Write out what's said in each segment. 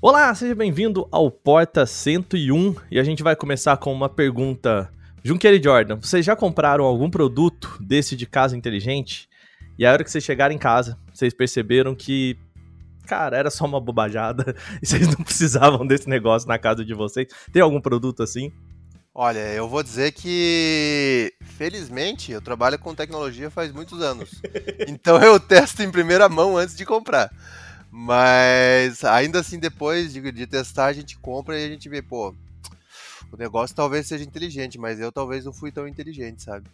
Olá, seja bem-vindo ao Porta 101 e a gente vai começar com uma pergunta. Junqueira e Jordan, vocês já compraram algum produto desse de casa inteligente? E a hora que vocês chegaram em casa, vocês perceberam que, cara, era só uma bobajada e vocês não precisavam desse negócio na casa de vocês? Tem algum produto assim? Olha, eu vou dizer que, felizmente, eu trabalho com tecnologia faz muitos anos. então eu testo em primeira mão antes de comprar. Mas ainda assim, depois de, de, testar, a gente compra e a gente vê, pô, o negócio talvez seja inteligente, mas eu talvez não fui tão inteligente, sabe?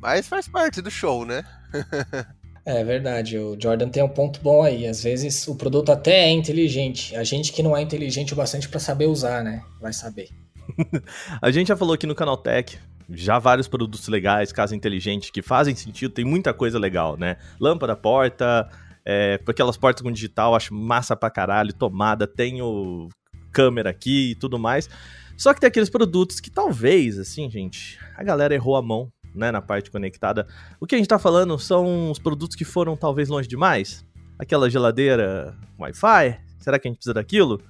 Mas faz parte do show, né? é verdade, o Jordan tem um ponto bom aí. Às vezes o produto até é inteligente. A gente que não é inteligente o bastante para saber usar, né? Vai saber. a gente já falou aqui no Canal Tech já vários produtos legais, casa inteligente, que fazem sentido, tem muita coisa legal, né? Lâmpada, porta, é, aquelas portas com digital, acho massa pra caralho, tomada, tenho câmera aqui e tudo mais. Só que tem aqueles produtos que talvez, assim, gente, a galera errou a mão, né, na parte conectada. O que a gente tá falando são os produtos que foram talvez longe demais. Aquela geladeira Wi-Fi, será que a gente precisa daquilo?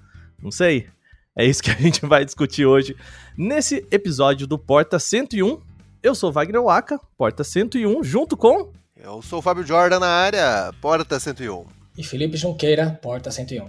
Não sei. É isso que a gente vai discutir hoje nesse episódio do Porta 101. Eu sou Wagner Waka, Porta 101, junto com eu sou o Fábio Jordan na área, Porta 101. E Felipe Junqueira, Porta 101.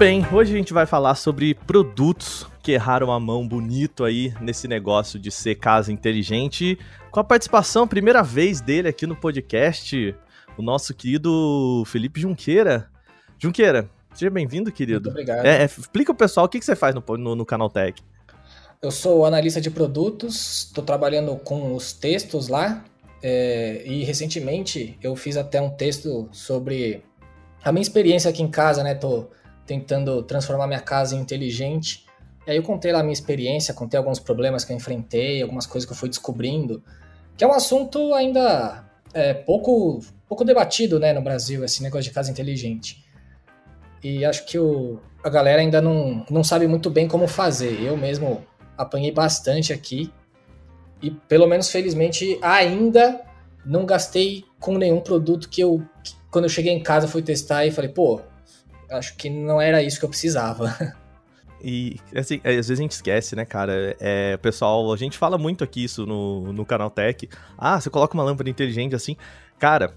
bem, hoje a gente vai falar sobre produtos que erraram a mão bonito aí nesse negócio de ser casa inteligente, com a participação, primeira vez dele aqui no podcast, o nosso querido Felipe Junqueira. Junqueira, seja bem-vindo, querido. Muito obrigado. É, é, explica o pessoal o que, que você faz no, no, no Canal Tech. Eu sou analista de produtos, estou trabalhando com os textos lá, é, e recentemente eu fiz até um texto sobre a minha experiência aqui em casa, né? Tô tentando transformar minha casa em inteligente. E aí eu contei lá a minha experiência, contei alguns problemas que eu enfrentei, algumas coisas que eu fui descobrindo, que é um assunto ainda é, pouco, pouco debatido né, no Brasil, esse negócio de casa inteligente. E acho que o, a galera ainda não, não sabe muito bem como fazer. Eu mesmo apanhei bastante aqui e, pelo menos felizmente, ainda não gastei com nenhum produto que eu, quando eu cheguei em casa, fui testar e falei, pô, acho que não era isso que eu precisava. E, assim, é, às vezes a gente esquece, né, cara? É, pessoal, a gente fala muito aqui isso no, no canal Tech. Ah, você coloca uma lâmpada inteligente assim. Cara,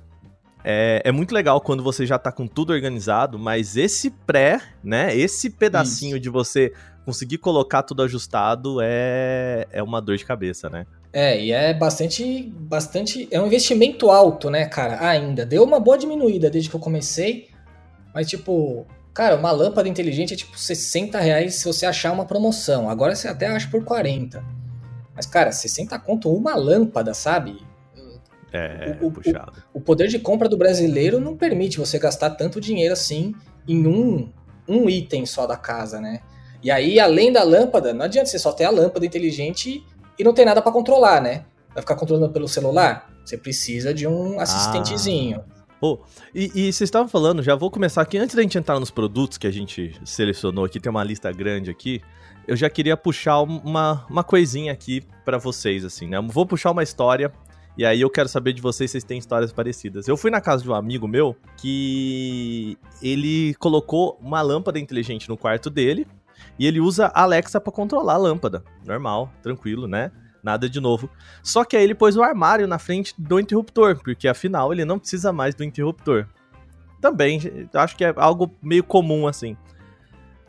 é, é, muito legal quando você já tá com tudo organizado, mas esse pré, né? Esse pedacinho Isso. de você conseguir colocar tudo ajustado é, é uma dor de cabeça, né? É, e é bastante, bastante. É um investimento alto, né, cara? Ainda. Deu uma boa diminuída desde que eu comecei. Mas, tipo, cara, uma lâmpada inteligente é tipo 60 reais se você achar uma promoção. Agora você até acha por 40. Mas, cara, 60 conto uma lâmpada, sabe? É, o, puxado. O, o, poder de compra do brasileiro não permite você gastar tanto dinheiro assim em um, um item só da casa, né? E aí, além da lâmpada, não adianta você só ter a lâmpada inteligente e não ter nada para controlar, né? Vai ficar controlando pelo celular? Você precisa de um assistentezinho. Ah. Oh, e, vocês estavam falando, já vou começar aqui, antes da gente entrar nos produtos que a gente selecionou aqui, tem uma lista grande aqui, eu já queria puxar uma, uma coisinha aqui para vocês, assim, né? Vou puxar uma história e aí eu quero saber de vocês se vocês têm histórias parecidas. Eu fui na casa de um amigo meu que ele colocou uma lâmpada inteligente no quarto dele e ele usa a Alexa para controlar a lâmpada. Normal, tranquilo, né? Nada de novo. Só que aí ele pôs o armário na frente do interruptor, porque afinal ele não precisa mais do interruptor. Também, acho que é algo meio comum assim.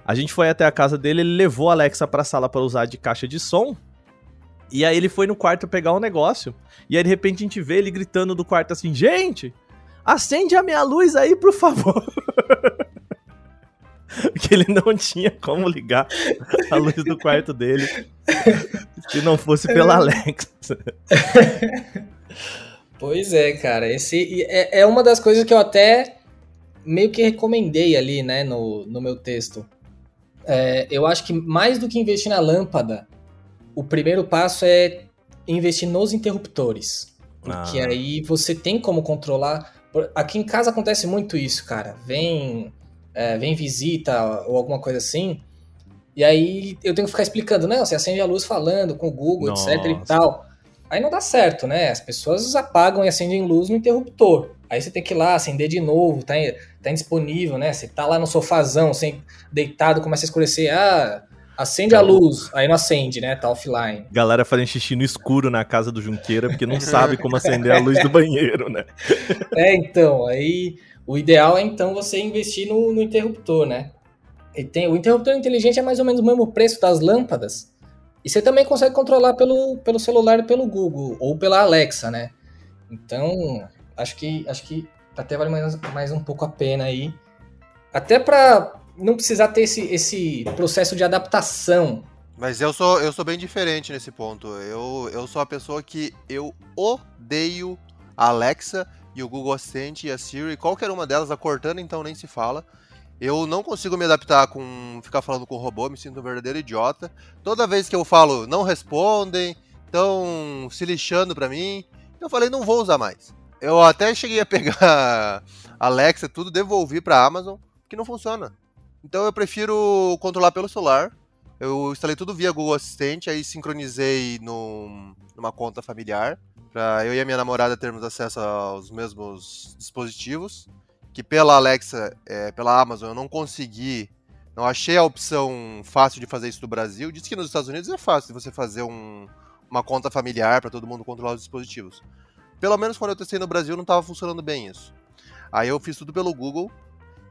A gente foi até a casa dele, ele levou a Alexa pra sala para usar de caixa de som. E aí ele foi no quarto pegar um negócio. E aí de repente a gente vê ele gritando do quarto assim: Gente, acende a minha luz aí, por favor. que ele não tinha como ligar a luz do quarto dele. Se não fosse pela Alexa. pois é, cara. Esse é, é uma das coisas que eu até meio que recomendei ali, né, no, no meu texto. É, eu acho que mais do que investir na lâmpada, o primeiro passo é investir nos interruptores. Porque ah. aí você tem como controlar. Aqui em casa acontece muito isso, cara. Vem, é, vem visita ou alguma coisa assim. E aí eu tenho que ficar explicando, não, você acende a luz falando com o Google, Nossa. etc e tal. Aí não dá certo, né? As pessoas apagam e acendem luz no interruptor. Aí você tem que ir lá acender de novo, tá, tá indisponível, né? Você tá lá no sofazão, sem, deitado, começa a escurecer. Ah, acende a luz. Aí não acende, né? Tá offline. Galera fazendo xixi no escuro na casa do Junqueira porque não sabe como acender a luz do banheiro, né? É, então. Aí o ideal é então você investir no, no interruptor, né? Tem, o interruptor inteligente é mais ou menos o mesmo preço das lâmpadas. E você também consegue controlar pelo, pelo celular pelo Google, ou pela Alexa, né? Então, acho que acho que até vale mais, mais um pouco a pena aí. Até para não precisar ter esse, esse processo de adaptação. Mas eu sou, eu sou bem diferente nesse ponto. Eu, eu sou a pessoa que eu odeio a Alexa e o Google Assistant e a Siri, qualquer uma delas, a Cortana então nem se fala. Eu não consigo me adaptar com ficar falando com o robô, me sinto um verdadeiro idiota. Toda vez que eu falo, não respondem, estão se lixando pra mim. Eu falei, não vou usar mais. Eu até cheguei a pegar Alexa, tudo, devolvi pra Amazon, que não funciona. Então eu prefiro controlar pelo celular. Eu instalei tudo via Google Assistente, aí sincronizei no, numa conta familiar, para eu e a minha namorada termos acesso aos mesmos dispositivos que pela Alexa, é, pela Amazon, eu não consegui, não achei a opção fácil de fazer isso no Brasil. Diz que nos Estados Unidos é fácil você fazer um, uma conta familiar para todo mundo controlar os dispositivos. Pelo menos quando eu testei no Brasil não estava funcionando bem isso. Aí eu fiz tudo pelo Google.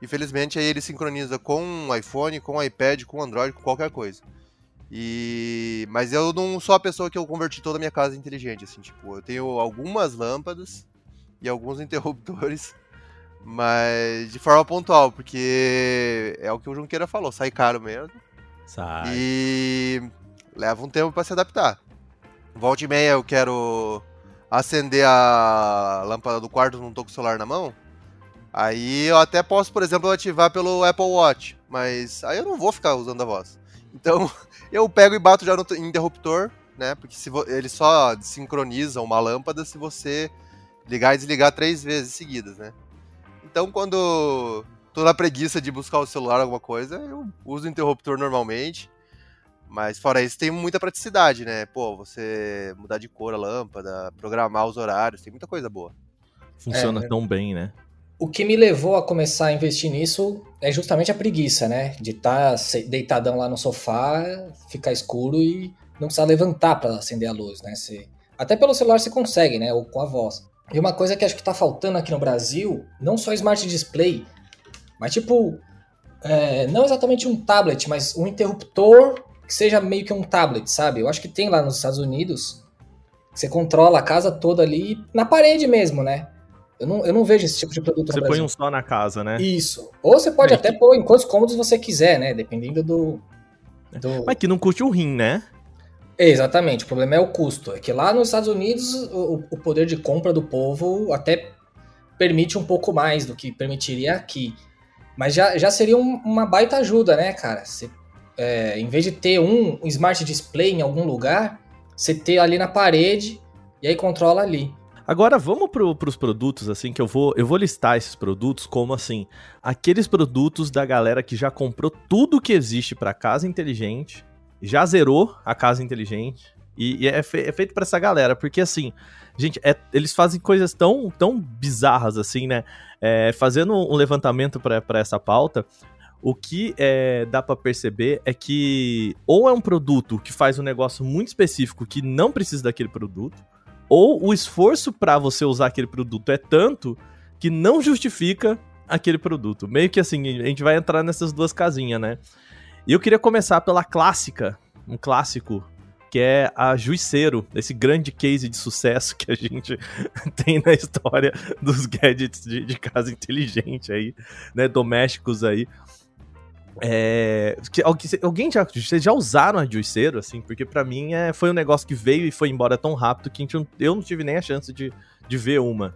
E felizmente aí ele sincroniza com o iPhone, com o iPad, com o Android, com qualquer coisa. E mas eu não sou a pessoa que eu converti toda a minha casa inteligente, assim, tipo, eu tenho algumas lâmpadas e alguns interruptores mas de forma pontual, porque é o que o Junqueira falou, sai caro mesmo. Sai. E leva um tempo para se adaptar. Volta e meia eu quero acender a lâmpada do quarto, não tô com o celular na mão. Aí eu até posso, por exemplo, ativar pelo Apple Watch, mas aí eu não vou ficar usando a voz. Então eu pego e bato já no interruptor, né? Porque se ele só sincroniza uma lâmpada se você ligar e desligar três vezes seguidas, né? Então, quando tô na preguiça de buscar o celular, alguma coisa, eu uso o interruptor normalmente. Mas fora isso, tem muita praticidade, né? Pô, você mudar de cor a lâmpada, programar os horários, tem muita coisa boa. Funciona é, tão bem, né? O que me levou a começar a investir nisso é justamente a preguiça, né? De estar tá deitadão lá no sofá, ficar escuro e não precisar levantar para acender a luz, né? Você... Até pelo celular você consegue, né? Ou com a voz. E uma coisa que acho que tá faltando aqui no Brasil, não só Smart Display, mas tipo, é, não exatamente um tablet, mas um interruptor que seja meio que um tablet, sabe? Eu acho que tem lá nos Estados Unidos, você controla a casa toda ali na parede mesmo, né? Eu não, eu não vejo esse tipo de produto Você põe um só na casa, né? Isso. Ou você pode até que... pôr em quantos cômodos você quiser, né? Dependendo do, do... Mas que não curte um rim, né? Exatamente, o problema é o custo. É que lá nos Estados Unidos o, o poder de compra do povo até permite um pouco mais do que permitiria aqui. Mas já, já seria um, uma baita ajuda, né, cara? Você, é, em vez de ter um smart display em algum lugar, você ter ali na parede e aí controla ali. Agora vamos para os produtos, assim, que eu vou, eu vou listar esses produtos como, assim, aqueles produtos da galera que já comprou tudo que existe para casa inteligente já zerou a casa inteligente. E, e é, fe é, feito para essa galera, porque assim, gente, é, eles fazem coisas tão, tão bizarras assim, né? É, fazendo um levantamento para essa pauta, o que é, dá para perceber é que ou é um produto que faz um negócio muito específico que não precisa daquele produto, ou o esforço para você usar aquele produto é tanto que não justifica aquele produto. Meio que assim, a gente vai entrar nessas duas casinhas, né? E eu queria começar pela clássica, um clássico, que é a Juiceiro, esse grande case de sucesso que a gente tem na história dos gadgets de, de casa inteligente aí, né, domésticos aí. É, alguém já, vocês já usaram a juiceiro, assim? Porque para mim é, foi um negócio que veio e foi embora tão rápido que eu não tive nem a chance de, de ver uma.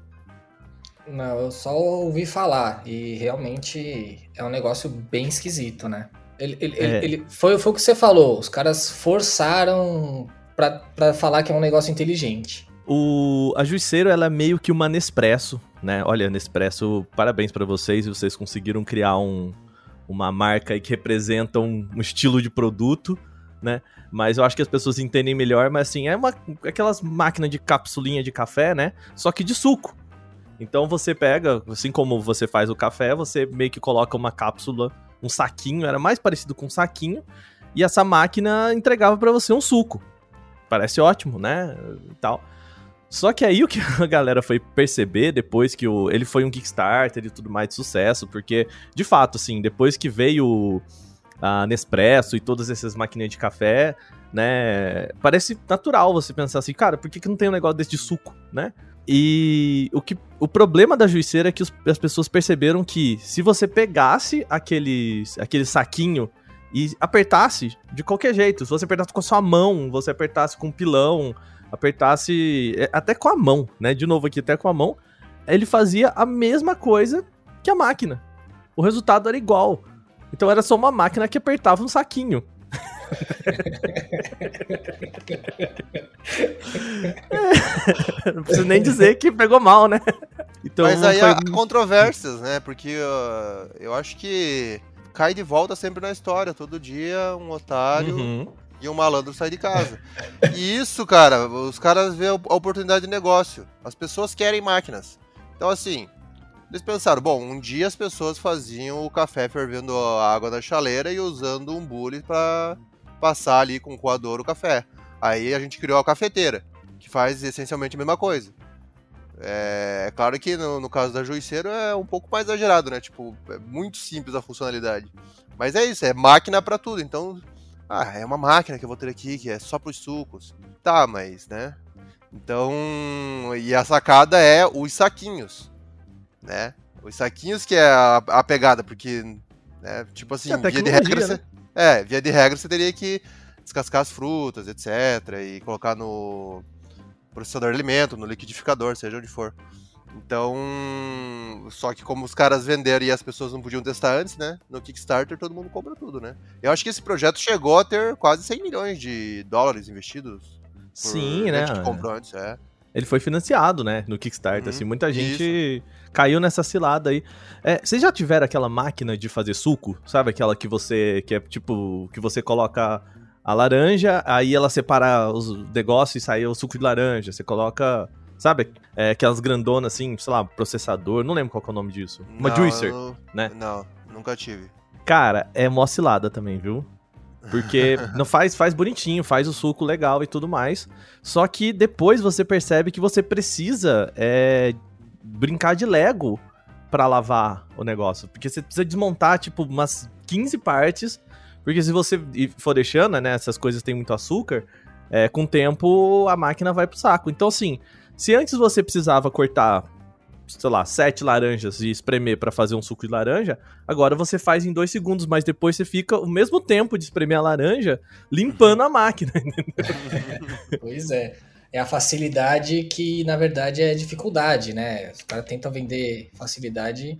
Não, eu só ouvi falar e realmente é um negócio bem esquisito, né? Ele, ele, é. ele, foi, foi o que você falou, os caras forçaram para falar que é um negócio inteligente. O, a Juiceiro, ela é meio que uma Nespresso, né? Olha, Nespresso, parabéns para vocês, vocês conseguiram criar um, uma marca que representa um, um, estilo de produto, né? Mas eu acho que as pessoas entendem melhor, mas assim, é uma, aquelas máquinas de capsulinha de café, né? Só que de suco. Então você pega, assim como você faz o café, você meio que coloca uma cápsula, um saquinho, era mais parecido com um saquinho, e essa máquina entregava para você um suco. Parece ótimo, né? E tal. Só que aí o que a galera foi perceber depois que o, ele foi um Kickstarter e tudo mais de sucesso, porque, de fato, assim, depois que veio a Nespresso e todas essas maquininhas de café, né, parece natural você pensar assim, cara, por que, que não tem um negócio desse de suco, né? E o, que, o problema da juiceira é que os, as pessoas perceberam que se você pegasse aquele, aquele saquinho e apertasse de qualquer jeito, se você apertasse com a sua mão, você apertasse com um pilão, apertasse é, até com a mão, né? De novo aqui, até com a mão, ele fazia a mesma coisa que a máquina. O resultado era igual. Então era só uma máquina que apertava um saquinho. É, não preciso nem dizer que pegou mal, né? Então, Mas aí foi... há controvérsias, né? Porque uh, eu acho que cai de volta sempre na história. Todo dia um otário uhum e um malandro sai de casa. e isso, cara, os caras vê a oportunidade de negócio. As pessoas querem máquinas. Então, assim, eles pensaram, bom, um dia as pessoas faziam o café fervendo a água na chaleira e usando um bule para passar ali com o coador o café. Aí a gente criou a cafeteira, que faz essencialmente a mesma coisa. É, é claro que no, no, caso da Juiceiro é um pouco mais exagerado, né? Tipo, é muito simples a funcionalidade. Mas é isso, é máquina para tudo. Então, ah, é uma máquina que eu vou ter aqui, que é só pros sucos. Tá, mas, né? Então, e a sacada é os saquinhos, né? Os saquinhos que é a, a pegada, porque, né, tipo assim, é via de regra, né? É, via de regra você teria que descascar as frutas, etc, e colocar no processador de alimento, no liquidificador, seja onde for. Então, só que como os caras venderam e as pessoas não podiam testar antes, né? No Kickstarter todo mundo compra tudo, né? Eu acho que esse projeto chegou a ter quase 100 milhões de dólares investidos. Sim, né? Que comprou antes, é. Ele foi financiado, né, no Kickstarter, uhum, assim, muita gente isso. caiu nessa cilada aí. É, vocês já tiveram aquela máquina de fazer suco? Sabe aquela que você, que é tipo, que você coloca a laranja, aí ela separa os negócios e sai o suco de laranja, você coloca Sabe? É, aquelas grandonas assim, sei lá, processador, não lembro qual é o nome disso. Uma não, juicer, né? Não, nunca tive. Cara, é mó cilada também, viu? Porque não faz, faz bonitinho, faz o suco legal e tudo mais. Só que depois você percebe que você precisa é, brincar de Lego para lavar o negócio. Porque você precisa desmontar, tipo, umas 15 partes. Porque se você for deixando, né, essas coisas têm muito açúcar, é, com o tempo a máquina vai pro saco. Então, assim, se antes você precisava cortar, sei lá, sete laranjas e espremer para fazer um suco de laranja, agora você faz em dois segundos, mas depois você fica o mesmo tempo de espremer a laranja limpando a máquina. pois é. É a facilidade que, na verdade, é dificuldade, né? Os caras tentam vender facilidade,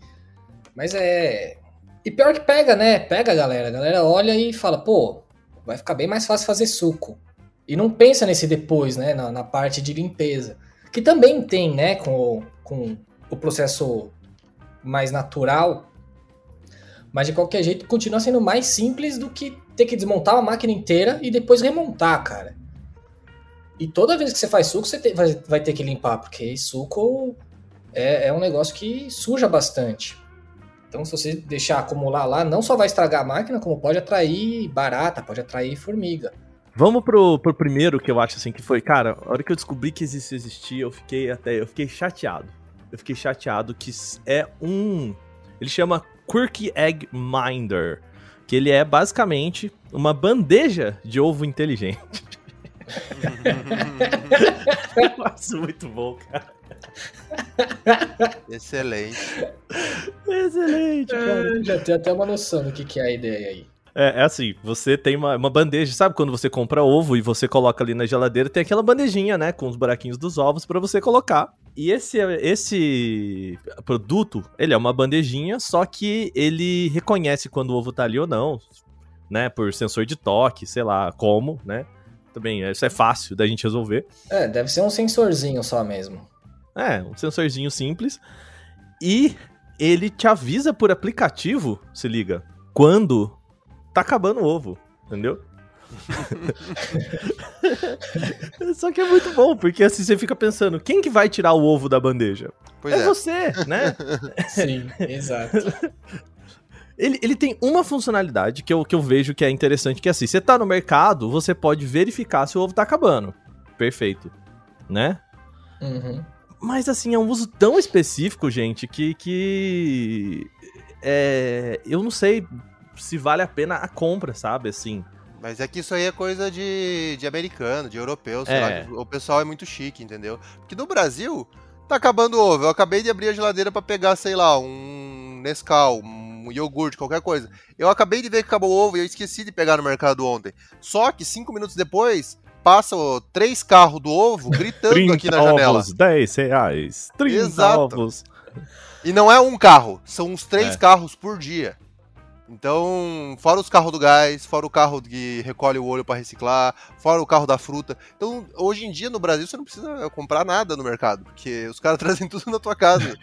mas é. E pior que pega, né? Pega a galera. A galera olha e fala, pô, vai ficar bem mais fácil fazer suco. E não pensa nesse depois, né? Na, na parte de limpeza que também tem, né, com, com o processo mais natural, mas de qualquer jeito continua sendo mais simples do que ter que desmontar a máquina inteira e depois remontar, cara. E toda vez que você faz suco, você vai, vai, ter que limpar, porque suco é, é um negócio que suja bastante. Então, se você deixar acumular lá, não só vai estragar a máquina, como pode atrair barata, pode atrair formiga. Vamos pro, pro primeiro que eu acho assim que foi, cara, a hora que eu descobri que isso existia, eu fiquei até, eu fiquei chateado. Eu fiquei chateado que é um, ele chama Quirky Egg Minder, que ele é basicamente uma bandeja de ovo inteligente. eu acho muito bom, cara. Excelente. Excelente, cara. É, já tem até uma noção do que, que é a ideia aí. É, é assim, você tem uma, uma bandeja, sabe quando você compra ovo e você coloca ali na geladeira, tem aquela bandejinha, né, com os buraquinhos dos ovos para você colocar. E esse, esse produto, ele é uma bandejinha, só que ele reconhece quando o ovo tá ali ou não, né, por sensor de toque, sei lá, como, né. Também, isso é fácil da gente resolver. É, deve ser um sensorzinho só mesmo. É, um sensorzinho simples. E ele te avisa por aplicativo, se liga, quando tá acabando o ovo, entendeu? Só que é muito bom, porque assim você fica pensando, quem que vai tirar o ovo da bandeja? Pois é, é. você, né? Sim, exato. Ele, ele tem uma funcionalidade que eu, que eu vejo que é interessante, que é assim, você tá no mercado, você pode verificar se o ovo tá acabando. Perfeito. Né? Uhum. Mas assim, é um uso tão específico, gente, que. que é, eu não sei se vale a pena a compra, sabe? Assim. Mas é que isso aí é coisa de, de americano, de europeu, sei É. lá. O pessoal é muito chique, entendeu? Porque no Brasil, tá acabando o ovo. Eu acabei de abrir a geladeira pra pegar, sei lá, um Nescau, um iogurte, qualquer coisa. Eu acabei de ver que acabou o ovo e eu esqueci de pegar no mercado ontem. Só que cinco minutos depois, passam três carros do ovo gritando aqui na janela. ovos, 10 reais. 30 Exato. ovos. E não é um carro, são uns três É. carros por dia. Então, fora os carros do gás, fora o carro que recolhe o olho para reciclar, fora o carro da fruta. Então, hoje em dia no Brasil você não precisa comprar nada no mercado, porque os caras trazem tudo na tua casa.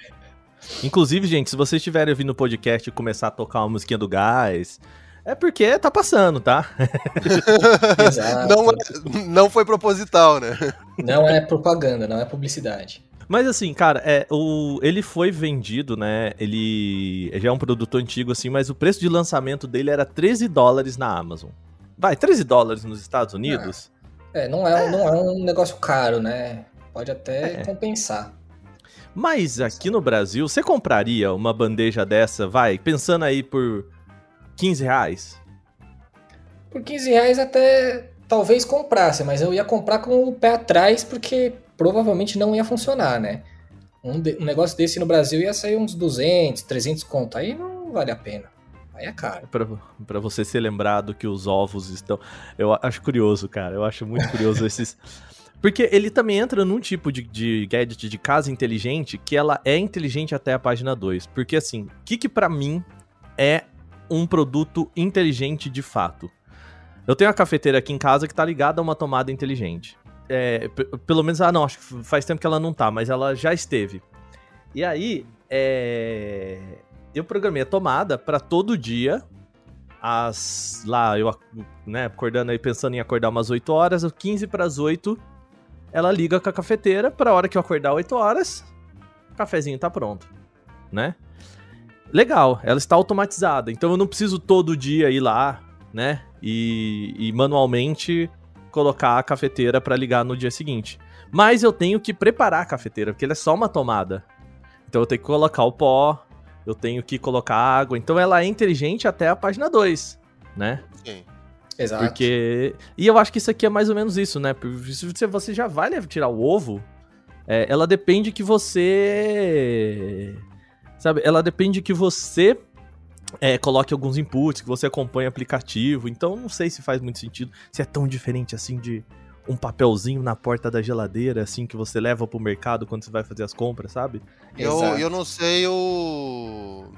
Inclusive, gente, se vocês estiverem ouvindo o podcast e começar a tocar uma musiquinha do gás, é porque tá passando, tá? Exato. não, é- não foi proposital, né? Não é propaganda, não é publicidade. Mas assim, cara, é, o, ele foi vendido, né? Ele já é um produto antigo, assim, mas o preço de lançamento dele era 13 dólares na Amazon. Vai, 13 dólares nos Estados Unidos? É, não é, não é um negócio caro, né? Pode até É. compensar. Mas aqui no Brasil, você compraria uma bandeja dessa, vai, pensando aí por 15 reais? Por 15 reais até talvez comprasse, mas eu ia comprar com o pé atrás porque provavelmente não ia funcionar, né? Um, de- um negócio desse no Brasil ia sair uns 200, 300 conto. Aí não vale a pena. Aí é caro. Pra, pra você ser lembrado que os ovos estão. Eu acho curioso, cara. Eu acho muito curioso esses. Porque ele também entra num tipo de, de gadget de casa inteligente que ela é inteligente até a página 2. Porque assim, o que que pra mim é um produto inteligente de fato? Eu tenho uma cafeteira aqui em casa que tá ligada a uma tomada inteligente. É, pelo menos, ah não, acho que faz tempo que ela não tá, mas ela já esteve. E aí, é, eu programei a tomada pra todo dia, às. lá, eu né, acordando aí, pensando em acordar umas 8 horas, 15 para as 8, ela liga com a cafeteira pra hora que eu acordar 8 horas, o cafezinho tá pronto, né? Legal, ela está automatizada, então eu não preciso todo dia ir lá, né? E, e manualmente colocar a cafeteira pra ligar no dia seguinte. Mas eu tenho que preparar a cafeteira, porque ela é só uma tomada. Então eu tenho que colocar o pó, eu tenho que colocar água. Então ela é inteligente até a página 2, né? Sim. Exato. Porque. E eu acho que isso aqui é mais ou menos isso, né? Porque Se você- você já vai tirar o ovo, é, ela depende que você. Sabe? Ela depende que você é, coloque alguns inputs, que você acompanhe o aplicativo. Então não sei se faz muito sentido. Se é tão diferente assim de um papelzinho na porta da geladeira, assim, que você leva pro mercado quando você vai fazer as compras, sabe? Eu, Exato. eu não sei o.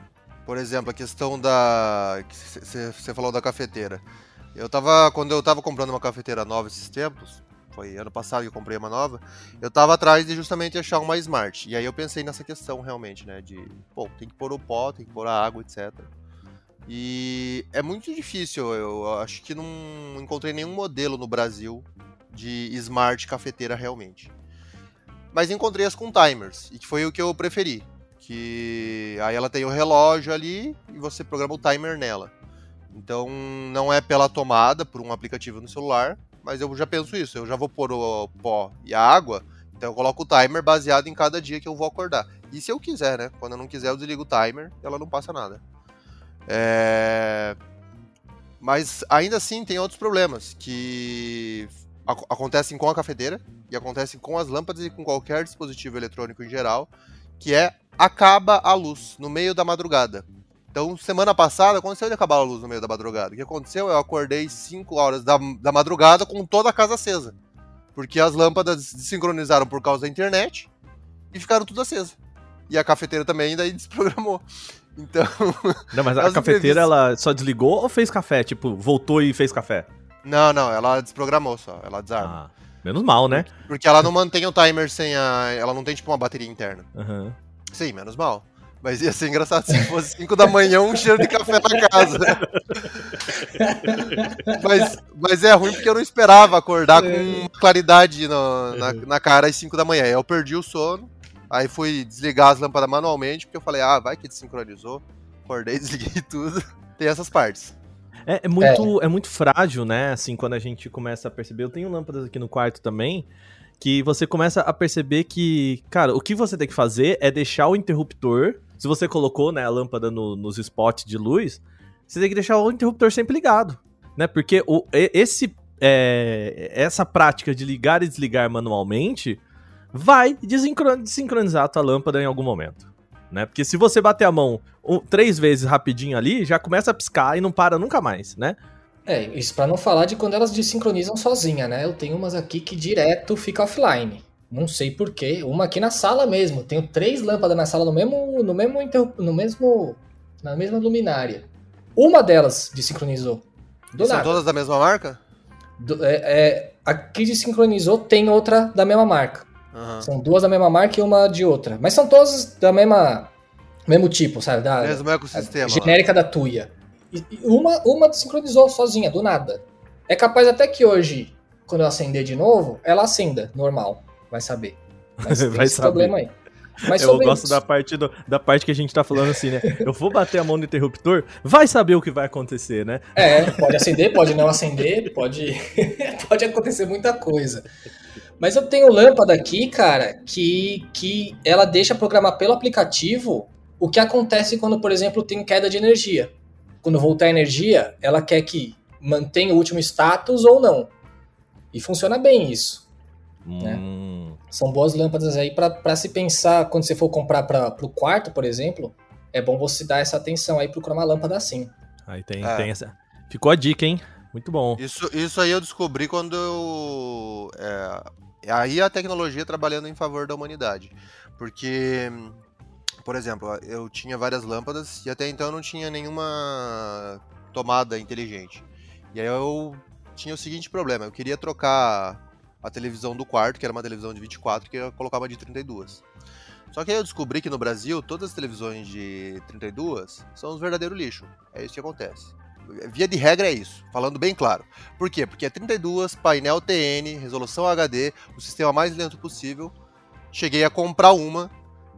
Por exemplo, a questão da. Você falou da cafeteira. Eu tava. Quando eu tava comprando uma cafeteira nova esses tempos, foi ano passado que eu comprei uma nova, eu tava atrás de justamente achar uma Smart. E aí eu pensei nessa questão realmente, né? De, pô, tem que pôr o pó, tem que pôr a água, etc. E é muito difícil, eu acho que não encontrei nenhum modelo no Brasil de Smart cafeteira realmente. Mas encontrei as com timers, e que foi o que eu preferi. Que aí ela tem o relógio ali e você programa o timer nela. Então não é pela tomada, por um aplicativo no celular, mas eu já penso isso, eu já vou pôr o pó e a água, então eu coloco o timer baseado em cada dia que eu vou acordar. E se eu quiser, né? Quando eu não quiser, eu desligo o timer e ela não passa nada. É... Mas ainda assim tem outros problemas que ac- acontecem com a cafeteira e acontecem com as lâmpadas e com qualquer dispositivo eletrônico em geral, que é acaba a luz no meio da madrugada. Então, semana passada aconteceu de acabar a luz no meio da madrugada. O que aconteceu? Eu acordei 5 horas da, da madrugada com toda a casa acesa. Porque as lâmpadas desincronizaram por causa da internet e ficaram tudo acesa. E a cafeteira também daí desprogramou. Então. Não, mas a cafeteira ela só desligou ou fez café? Tipo, voltou e fez café? Não, não, ela desprogramou só, ela desarma. Ah, menos mal, né? Porque ela não mantém o timer sem a. Ela não tem tipo uma bateria interna. Uhum. Sim, menos mal. Mas ia ser engraçado se fosse 5 da manhã um cheiro de café na casa. mas, mas é ruim porque eu não esperava acordar com claridade no, na, na cara às 5 da manhã. Eu perdi o sono, aí fui desligar as lâmpadas manualmente, porque eu falei, ah, vai que desincronizou. Acordei, desliguei tudo. Tem essas partes. É, é muito, é. é muito frágil, né? Assim, quando a gente começa a perceber. Eu tenho lâmpadas aqui no quarto também que você começa a perceber que, cara, o que você tem que fazer é deixar o interruptor. Se você colocou né, a lâmpada no, nos spots de luz, você tem que deixar o interruptor sempre ligado, né? Porque o, esse, é, essa prática de ligar e desligar manualmente vai desincronizar a tua lâmpada em algum momento, né? Porque se você bater a mão um, três vezes rapidinho ali, já começa a piscar e não para nunca mais, né? É, isso para não falar de quando elas desincronizam sozinha, né? Eu tenho umas aqui que direto fica offline. Não sei porquê. Uma aqui na sala mesmo. Tenho três lâmpadas na sala no mesmo, no mesmo, no mesmo, na mesma luminária. Uma delas desincronizou. Do São nada. todas da mesma marca? Do, é, é, a que desincronizou tem outra da mesma marca. Uhum. São duas da mesma marca e uma de outra. Mas são todas da mesma mesmo tipo, sabe? Da, mesmo ecossistema. genérica da Tuya. Uma, uma sincronizou sozinha, do nada. É capaz até que hoje, quando eu acender de novo, ela acenda, normal. Vai saber. Mas tem Vai esse saber. problema aí. Mas eu gosto isso. da parte, do, da parte que a gente tá falando assim, né? Eu vou bater a mão no interruptor, vai saber o que vai acontecer, né? É, pode acender, pode não acender, pode, pode acontecer muita coisa. Mas eu tenho lâmpada aqui, cara, que, que ela deixa programar pelo aplicativo o que acontece quando, por exemplo, tem queda de energia quando voltar a energia, ela quer que mantenha o último status ou não. E funciona bem isso. Né? Hum. Né? São boas lâmpadas aí para se pensar quando você for comprar para o quarto, por exemplo. É bom você dar essa atenção aí procurar uma lâmpada assim. Aí tem, é. tem essa. Ficou a dica, hein? Muito bom. Isso, isso aí eu descobri quando eu. É, aí a tecnologia trabalhando em favor da humanidade. Porque por exemplo, eu tinha várias lâmpadas e até então não tinha nenhuma tomada inteligente. E aí eu tinha o seguinte problema, eu queria trocar a televisão do quarto, que era uma televisão de 24, que eu colocava uma de 32. Só que aí eu descobri que no Brasil, todas as televisões de 32 são um verdadeiro lixo. É isso que acontece. Via de regra é isso, falando bem claro. Por quê? Porque é 32, painel TN, resolução HD, o sistema mais lento possível. Cheguei a comprar uma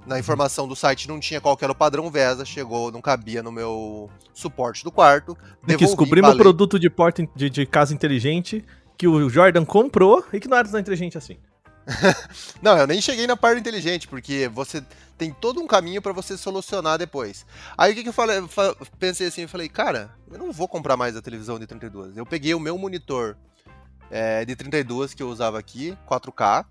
na informação do site não tinha qual era o padrão VESA, chegou, não cabia no meu suporte do quarto. Devolvi, descobrimos um produto de porta de, de, casa inteligente que o Jordan comprou e que não era tão inteligente assim. não, eu nem cheguei na parte inteligente, porque você tem todo um caminho para você solucionar depois. Aí o que, que eu falei? Pensei assim, eu falei, cara, eu não vou comprar mais a televisão de 32. Eu peguei o meu monitor é, de 32 que eu usava aqui, 4K,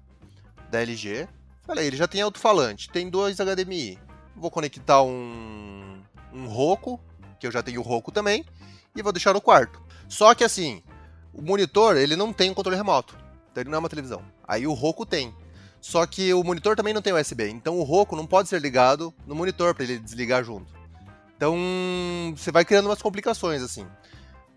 da LG, Falei, ele já tem alto-falante, tem dois HDMI. Vou conectar um, um Roku, que eu já tenho o Roku também, e vou deixar no quarto. Só que assim, o monitor, ele não tem um controle remoto. Então ele não é uma televisão. Aí o Roku tem. Só que o monitor também não tem USB. Então o Roku não pode ser ligado no monitor para ele desligar junto. Então você vai criando umas complicações assim.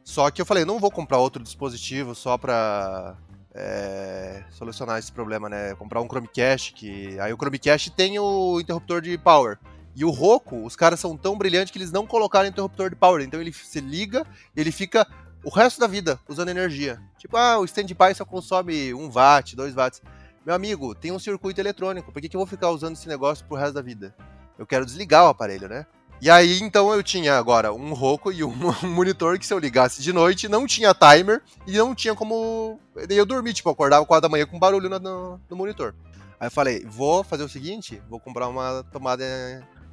Só que eu falei, não vou comprar outro dispositivo só para é, solucionar esse problema, né? Comprar um Chromecast, que aí o Chromecast tem o interruptor de power. E o Roku, os caras são tão brilhantes que eles não colocaram interruptor de power. Então ele se liga ele fica o resto da vida usando energia. Tipo, ah, o standby só consome 1 watt, 2 watts. Meu amigo, tem um circuito eletrônico. Por que, que eu vou ficar usando esse negócio pro resto da vida? Eu quero desligar o aparelho, né? E aí, então, eu tinha agora um Roku e um monitor que se eu ligasse de noite não tinha timer e não tinha como eu dormir, tipo, acordava 4 da manhã com barulho no, no, no, monitor. Aí eu falei, vou fazer o seguinte, vou comprar uma tomada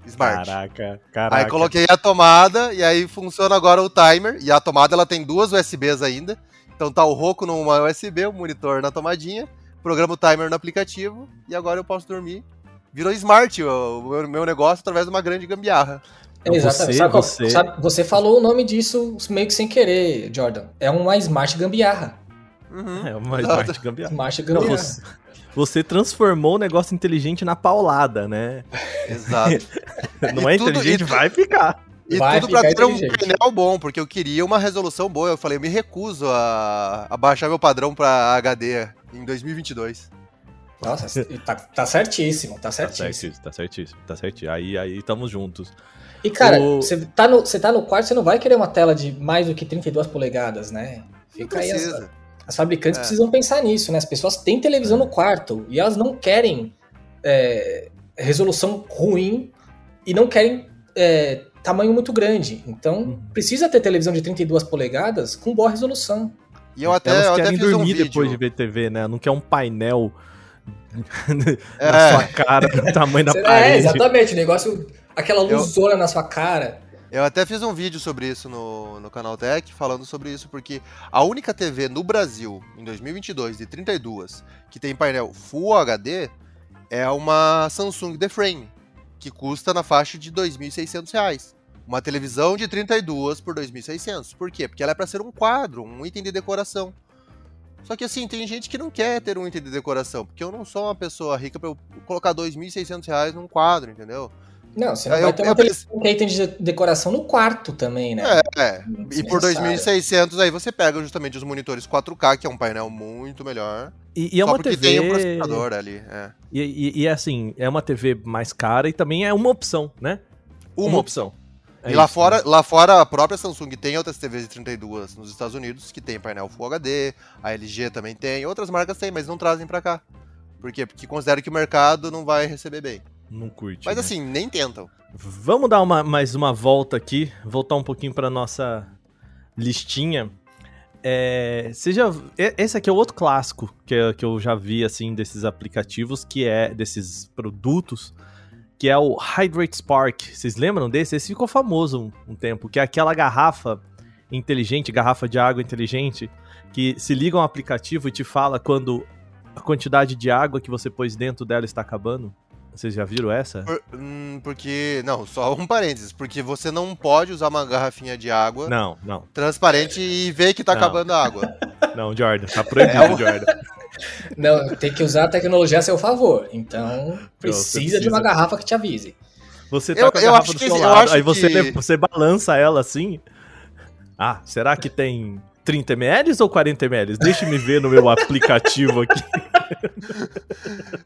Smart. Caraca, caraca. Aí coloquei a tomada e aí funciona agora o timer e a tomada ela tem duas USBs ainda. Então tá o Roku numa USB, o monitor na tomadinha, programa o timer no aplicativo e agora eu posso dormir virou smart o, o meu, negócio através de uma grande gambiarra. É, exatamente. Você, Sabe qual- você- sabe- você falou o nome disso meio que sem querer, Jordan. É uma Smart Gambiarra. Uhum. É uma smart gambiarra. Smart Não, Gambiarra. você, você transformou o negócio inteligente na paulada, né? Exato. Não é tudo- inteligente, e tu- vai ficar. E Vai tudo pra ter um painel bom, porque eu queria uma resolução boa. Eu falei, eu me recuso a, a baixar meu padrão pra HD em 2022. Nossa, tá, tá certíssimo, tá Tá certíssimo. certíssimo, tá certíssimo, tá certíssimo. Aí, aí tamo juntos. E cara, O- você tá, no, você tá no quarto, você não vai querer uma tela de mais do que 32 polegadas, né? Fica aí as, as fabricantes É. precisam pensar nisso, né? As pessoas têm televisão no quarto e elas não querem é, resolução ruim e não querem é, tamanho muito grande. Então, Uhum. precisa ter televisão de 32 polegadas com boa resolução. E eu até, Elas eu até querem fiz um dormir vídeo. depois de ver TV, né? Não quer um painel É. na sua cara, do tamanho da é, parede. exatamente, o negócio, aquela Eu- luzona na sua cara. Eu até fiz um vídeo sobre isso no, no canal Tech, falando sobre isso, porque a única TV no Brasil, em 2022, de 32, que tem painel Full HD, é uma Samsung The Frame, que custa na faixa de 2.600 reais. Uma televisão de 32 por 2.600. Por quê? Porque ela é para ser um quadro, um item de decoração. Só que assim, tem gente que não quer ter um item de decoração, porque eu não sou uma pessoa rica para eu colocar 2.600 reais num quadro, entendeu? Não, você não É, vai eu- ter uma eu televisão que aí tem de decoração no quarto também, né? É, e por Desnecessário. 2.600 aí você pega justamente os monitores 4K, que é um painel muito melhor. E, e é só uma porque TV. tem o processador ali. É. E, e, e, assim, é uma TV mais cara e também é uma opção, né? Uma opção. É e lá isso, fora, né? lá fora, a própria Samsung tem outras TVs de 32 nos Estados Unidos que tem painel Full HD, a LG também tem, outras marcas têm, mas não trazem pra cá. Por quê? Porque consideram que o mercado não vai receber bem. Não curte. Mas né? assim, nem tentam. Vamos dar uma, mais uma volta aqui, voltar um pouquinho para nossa listinha. É, e- esse aqui é o outro clássico que, eu- que eu já vi assim desses aplicativos, que é desses produtos, que é o Hydrate Spark. Vocês lembram desse? Esse ficou famoso um, um tempo, que é aquela garrafa inteligente, garrafa de água inteligente, que se liga a um aplicativo e te fala quando a quantidade de água que você pôs dentro dela está acabando. Vocês já viram essa? Por- hum, porque. Não, só um parênteses. Porque você não pode usar uma garrafinha de água Não, não. transparente e ver que tá Não. acabando a água. Não, Jordan, tá proibido, É Jordan. Não, tem que usar a tecnologia a seu favor. Então, você precisa de precisa. uma garrafa que te avise. Você tá Eu- com a garrafa acho do que seu lado, aí você, que- você balança ela assim. Ah, será que tem 30 ml ou 40 ml? Deixa me ver no meu aplicativo aqui.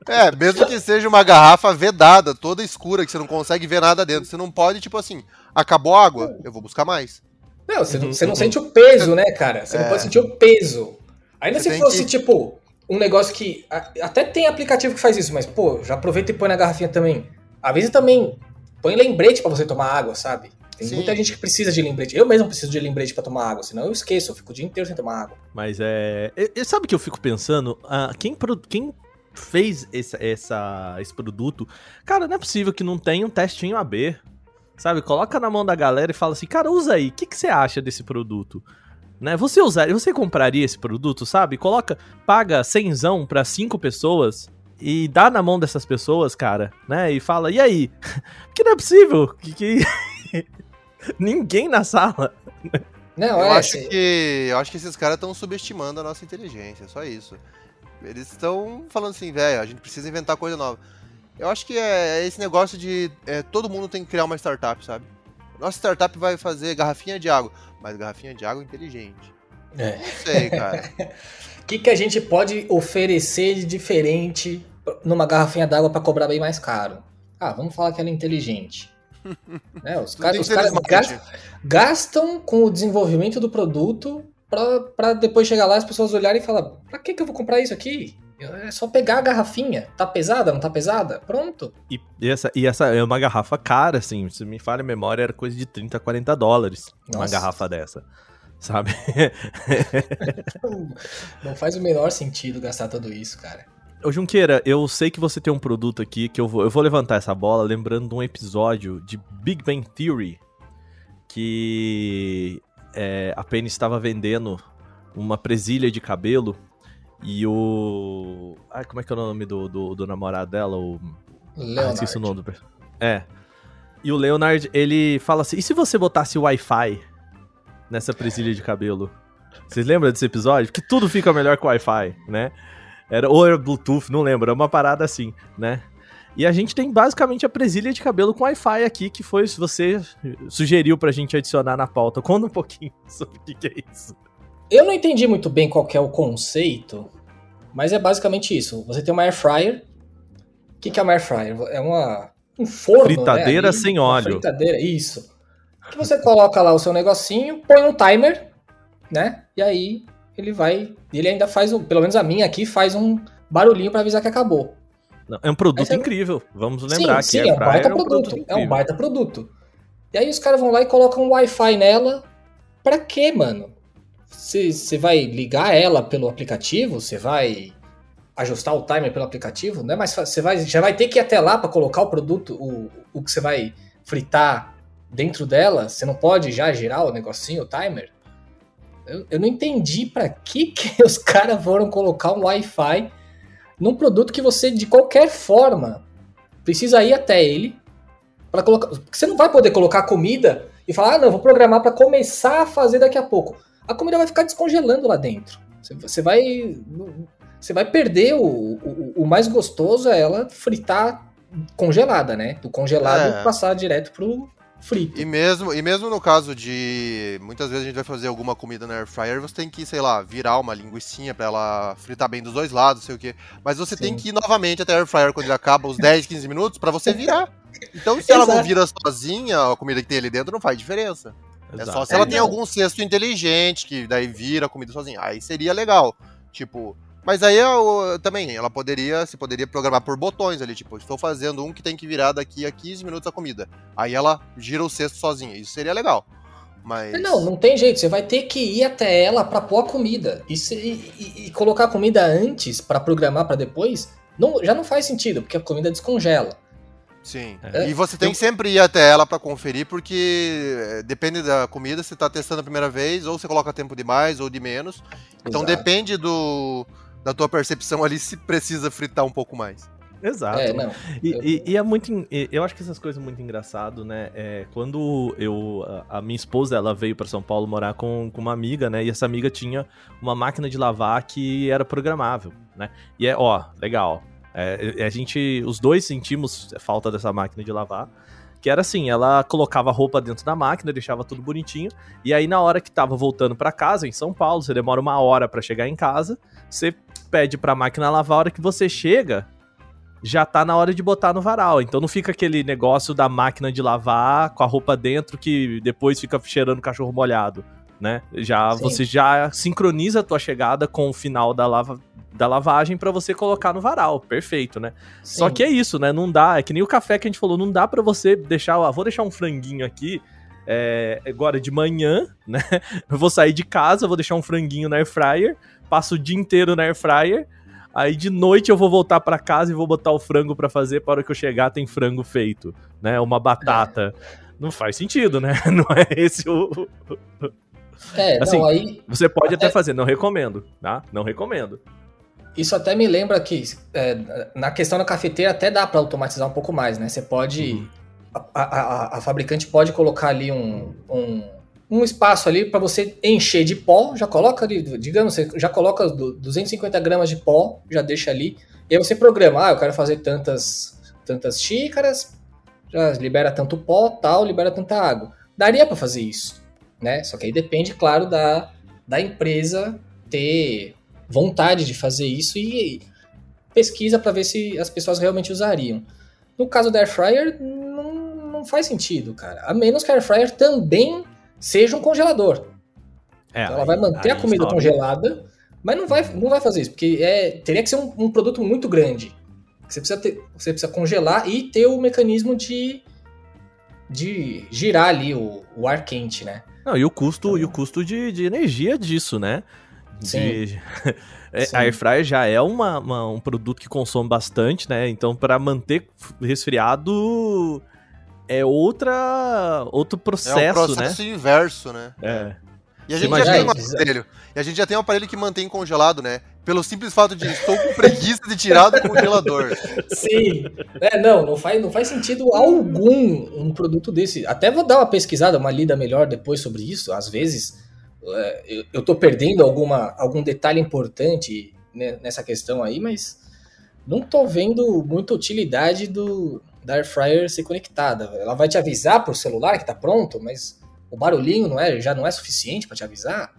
É, mesmo que seja uma garrafa vedada, toda escura, que você não consegue ver nada dentro. Você não pode, tipo assim, acabou a água, eu vou buscar mais. Não, você, não- Uhum, você não uhum. sente o peso, né, cara? Você não É. pode sentir o peso. Ainda Você se fosse, que- tipo, um negócio que. Até tem aplicativo que faz isso, mas, pô, já aproveita e põe na garrafinha também. Avisa também. Põe lembrete pra você tomar água, sabe? Tem Sim. muita gente que precisa de lembrete. Eu mesmo preciso de lembrete pra tomar água, senão eu esqueço, eu fico o dia inteiro sem tomar água. Mas é. e- e sabe o que eu fico pensando? Ah, quem, pro- quem fez esse, essa, esse produto, cara, não é possível que não tenha um testinho AB. Sabe? Coloca na mão da galera e fala assim, cara, usa aí, o que, que você acha desse produto? Né? Você usaria, você compraria esse produto, sabe? Coloca, paga cenzão pra cinco pessoas e dá na mão dessas pessoas, cara, né? E fala, e aí? Porque não é possível que, que ninguém na sala. Não, Eu é. acho que. Eu acho que esses caras estão subestimando a nossa inteligência, só isso. Eles estão falando assim, velho, a gente precisa inventar coisa nova. Eu acho que é esse negócio de é, todo mundo tem que criar uma startup, sabe? Nossa startup vai fazer garrafinha de água, mas garrafinha de água inteligente. É. Não sei, cara. O que, que a gente pode oferecer de diferente numa garrafinha d'água pra cobrar bem mais caro? Ah, vamos falar que ela é inteligente. né? Os caras, os gastam, gastam com o desenvolvimento do produto pra, pra depois chegar lá e as pessoas olharem e falar: pra que, que eu vou comprar isso aqui? É só pegar a garrafinha. Tá pesada? Não tá pesada? Pronto. E e essa, e essa é uma garrafa cara, assim, se me falha a memória, era coisa de 30, 40 dólares uma Nossa. garrafa dessa, sabe? Não faz o menor sentido gastar tudo isso, cara. Ô Junqueira, eu sei que você tem um produto aqui que eu vou, eu vou levantar essa bola lembrando de um episódio de Big Bang Theory que é, a Penny estava vendendo uma presilha de cabelo e o... Ai, como é que é o nome do, do, do namorado dela? O Leonard. Ah, esqueci o nome do. É. E o Leonard, ele fala assim: e se você botasse Wi-Fi nessa presilha de cabelo? Vocês lembram desse episódio? Que tudo fica melhor com Wi-Fi, né? Era, ou era Bluetooth, não lembro, é uma parada assim, né? E a gente tem basicamente a presilha de cabelo com Wi-Fi aqui, que foi você sugeriu pra gente adicionar na pauta. Conta um pouquinho sobre o que, é isso. Eu não entendi muito bem qual é o conceito, mas é basicamente isso. Você tem uma air fryer. O que, que é uma air fryer? É uma, um forno, né, Fritadeira né? sem óleo. fritadeira, isso. Que você coloca lá o seu negocinho, põe um timer, né? E aí ele vai. Ele ainda faz, pelo menos a minha aqui, faz um barulhinho para avisar que acabou. Não, é um produto você... incrível. Vamos lembrar sim, que sim, é um baita é um produto. produto é um baita produto. E aí os caras vão lá e colocam um Wi-Fi nela. Pra quê, mano? Você vai ligar ela pelo aplicativo? Você vai ajustar o timer pelo aplicativo? Não é mais Você vai, já vai ter que ir até lá para colocar o produto, o, o que você vai fritar dentro dela. Você não pode já girar o negocinho, o timer? Eu, eu não entendi para que, que os caras foram colocar um Wi-Fi num produto que você, de qualquer forma, precisa ir até ele para colocar. Você não vai poder colocar comida e falar, ah, não, vou programar para começar a fazer daqui a pouco. A comida vai ficar descongelando lá dentro. Você vai. Você vai perder o, o, o mais gostoso é ela fritar congelada, né? Do congelado é. passar direto pro, frito. E mesmo, e mesmo no caso de muitas vezes a gente vai fazer alguma comida na air fryer, você tem que, sei lá, virar uma linguiçinha para ela fritar bem dos dois lados, sei o quê. Mas você Sim. tem que ir novamente até a air fryer quando ele acaba os 10, 15 minutos para você virar. Então se ela não vira sozinha, a comida que tem ali dentro não faz diferença. Exato. É só se ela é, tem não. algum cesto inteligente que daí vira a comida sozinha. Aí seria legal. Tipo, mas aí eu, também, ela poderia, se poderia programar por botões ali, tipo, estou fazendo um que tem que virar daqui a 15 minutos a comida. Aí ela gira o cesto sozinha. Isso seria legal. Mas... Não, não tem jeito. Você vai ter que ir até ela para pôr a comida. E, se, e, e colocar a comida antes para programar para depois, não, já não faz sentido, porque a comida descongela. Sim. É. E você tem que sempre ir até ela para conferir, porque eh, depende da comida, você está testando a primeira vez, ou você coloca tempo de mais ou de menos. Então Exato. depende do, da tua percepção ali se precisa fritar um pouco mais. Exato. É, não, e, eu... e, e, é muito. Eu acho que essas coisas muito engraçado, né? É, quando eu. A, minha esposa ela veio para São Paulo morar com, com uma amiga, né? E essa amiga tinha uma máquina de lavar que era programável, né? E é, ó, legal. É, a gente. Os dois sentimos falta dessa máquina de lavar. Que era assim, ela colocava a roupa dentro da máquina, deixava tudo bonitinho, e aí na hora que tava voltando para casa, em São Paulo, você demora uma hora para chegar em casa, você pede pra máquina lavar, a hora que você chega, já tá na hora de botar no varal. Então não fica aquele negócio da máquina de lavar com a roupa dentro que depois fica cheirando cachorro molhado, né? Já Sim. você já sincroniza a tua chegada com o final da lava da lavagem para você colocar no varal, perfeito, né? Sim. Só que é isso, né? Não dá, é que nem o café que a gente falou, não dá para você deixar, ah, vou deixar um franguinho aqui é, agora de manhã, né? Eu vou sair de casa, vou deixar um franguinho na air fryer, passo o dia inteiro na air fryer. Aí de noite eu vou voltar para casa e vou botar o frango para fazer, para hora que eu chegar tem frango feito, né? Uma batata. É. Não faz sentido, né? Não é esse o. É, assim, não, aí. Você pode até... até fazer, não recomendo, tá? Não recomendo. Isso até me lembra que é, na questão da cafeteira até dá para automatizar um pouco mais, né? Você pode. Uhum. A, a, a, fabricante pode colocar ali um, um um espaço ali para você encher de pó, já coloca ali, digamos, você já coloca 250 gramas de pó, já deixa ali, e aí você programa, ah, eu quero fazer tantas, tantas xícaras, já libera tanto pó, tal, libera tanta água. Daria para fazer isso, né? Só que aí depende, claro, da, da empresa ter vontade de fazer isso e pesquisa para ver se as pessoas realmente usariam. No caso da Air Fryer, não, não faz sentido, cara. A menos que a Air Fryer também seja um congelador. É, então ela vai manter a comida congelada, mas não vai, não vai fazer isso, porque é, teria que ser um, um produto muito grande. Você precisa, ter, você precisa congelar e ter o mecanismo de, de girar ali o, o ar quente, né? Não, e o custo, então, e o custo de, de energia disso, né? De... Sim. É, a Air Fryer já é uma, uma, um produto que consome bastante, né? Então, para manter resfriado, é outra outro processo, né? É um processo né? inverso, né? É. E a gente Você já tem um imagina? aparelho. E a gente já tem um aparelho que mantém congelado, né? Pelo simples fato de estou com preguiça de tirar do congelador. Sim. É, não, não faz, não faz sentido algum um produto desse. Até vou dar uma pesquisada, uma lida melhor depois sobre isso. Às vezes é, eu, eu tô perdendo alguma, algum detalhe importante né, nessa questão aí, mas não tô vendo muita utilidade do da Air Fryer ser conectada. Ela vai te avisar por celular que tá pronto, mas o barulhinho não é, já não é suficiente para te avisar?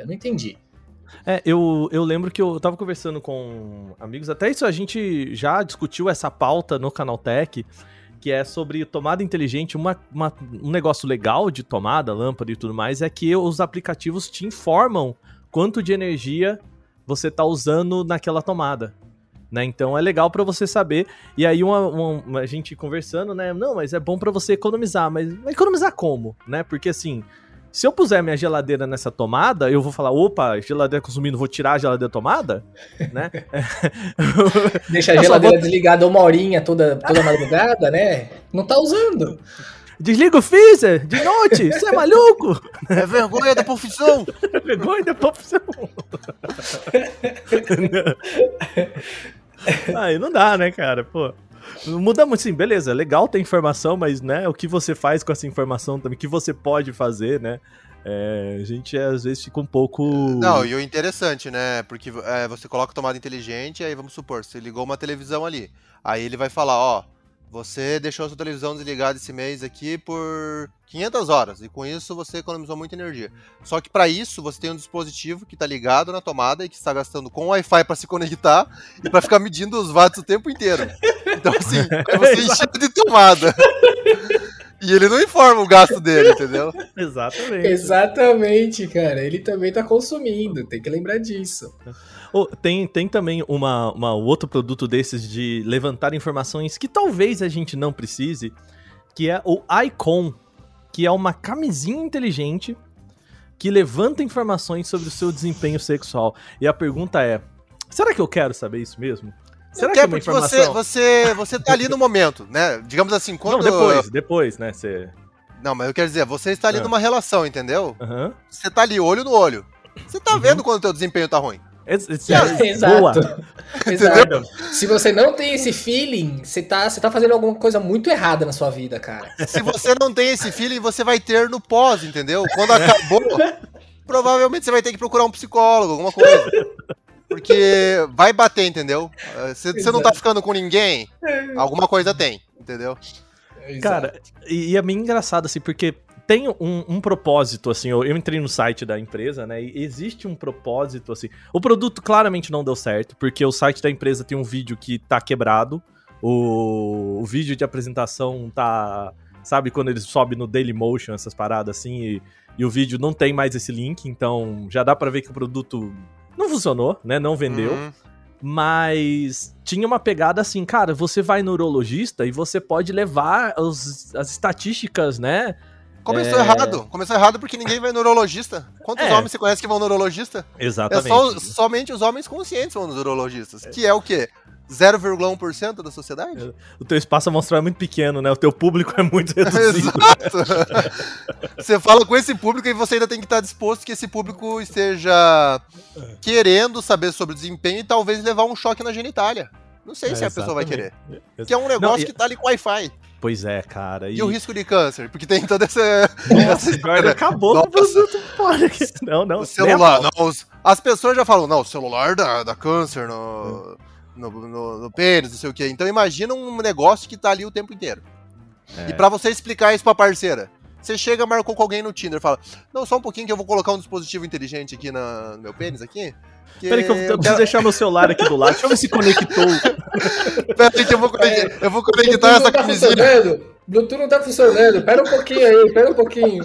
Eu não entendi. É, eu, eu lembro que eu tava conversando com amigos, até isso a gente já discutiu essa pauta no Canaltech, que é sobre tomada inteligente. Uma, uma- um negócio legal de tomada, lâmpada e tudo mais, é que os aplicativos te informam quanto de energia você tá usando naquela tomada. Né? Então é legal pra você saber. E aí uma, uma- a gente conversando, né? Não, mas é bom pra você economizar, mas economizar como, né? Porque assim, se eu puser minha geladeira nessa tomada, eu vou falar, opa, geladeira consumindo, vou tirar a geladeira da tomada, né? Deixa a Eu geladeira vou- desligada uma horinha toda, toda madrugada, né? Não tá usando. Desliga o freezer de noite, você é maluco? É vergonha da profissão! Vergonha da profissão. Aí não dá, né, cara? Pô. Muda muito, sim, beleza, legal ter informação, mas, né, o que você faz com essa informação também, o que você pode fazer, né? É, a gente às vezes fica um pouco. Não, e o interessante, né? Porque é, você coloca tomada inteligente, aí vamos supor, você ligou uma televisão ali. Aí ele vai falar, ó, você deixou a sua televisão desligada esse mês aqui por 500 horas, e com isso você economizou muita energia. Só que para isso você tem um dispositivo que tá ligado na tomada e que está gastando com Wi-Fi para se conectar e para ficar medindo os watts o tempo inteiro. Então assim, é você encher de tomada. E ele não informa o gasto dele, entendeu? Exatamente. Exatamente, cara. Ele também tá consumindo, tem que lembrar disso. Oh, tem, tem também uma, uma outro produto desses de levantar informações que talvez a gente não precise, que é o Icon, que é uma camisinha inteligente que levanta informações sobre o seu desempenho sexual. E a pergunta é: será que eu quero saber isso mesmo? Será que é uma porque informação? você, você, você tá ali no momento, né? Digamos assim, quando. Não, depois, depois, né? Você. Não, mas eu quero dizer, você está ali Ah. numa relação, entendeu? Aham. Você tá ali olho no olho. Você tá Uhum. vendo quando o teu desempenho tá ruim. Ex- Exato. Boa. Exato. Se você não tem esse feeling, você tá, você tá fazendo alguma coisa muito errada na sua vida, cara. Se você não tem esse feeling, você vai ter no pós, entendeu? Quando acabou, provavelmente você vai ter que procurar um psicólogo, alguma coisa. Porque vai bater, entendeu? Eh, Se você não tá ficando com ninguém, alguma coisa tem, entendeu? Cara, e, e é bem engraçado, assim, porque tem um, um propósito, assim, eu, eu entrei no site da empresa, né, e existe um propósito, assim, o produto claramente não deu certo, porque o site da empresa tem um vídeo que tá quebrado, o, o vídeo de apresentação tá, sabe, quando eles sobem no Dailymotion, essas paradas, assim, e, e o vídeo não tem mais esse link, então já dá pra ver que o produto não funcionou, né, não vendeu, Uhum. mas tinha uma pegada assim, cara, você vai no urologista e você pode levar os- as estatísticas, né? Começou É. errado. Começou errado porque ninguém vai no urologista. Quantos É. homens você conhece que vão no urologista? É Exatamente. só, somente os homens conscientes vão nos urologistas. Que é o quê? 0,1% da sociedade? O teu espaço amostral é muito pequeno, né? O teu público é muito reduzido. Exato. Você fala com esse público e você ainda tem que estar disposto que esse público esteja querendo saber sobre o desempenho e talvez levar um choque na genitália. Não sei se É, a pessoa vai querer. exatamente. Que é um negócio Não, e- que tá ali com Wi-Fi. Pois é, cara. E, o risco de câncer? Porque tem toda essa. Nossa, agora acabou com o produto. Pode. Não, não. O celular. Não, os- as pessoas já falam, não, o celular dá, dá câncer no, no, no, no pênis, não sei o quê. Então imagina um negócio que tá ali o tempo inteiro. É. E pra você explicar isso pra parceira, você chega, marcou com alguém no Tinder, fala, não, só um pouquinho que eu vou colocar um dispositivo inteligente aqui na- no meu pênis aqui. Que Peraí que eu, eu preciso deixar meu celular aqui do lado. Deixa eu ver se conectou. Peraí que eu vou conectar, eu vou conectar essa tá camisinha. Bluetooth não tá funcionando. Pera um pouquinho aí, pera um pouquinho.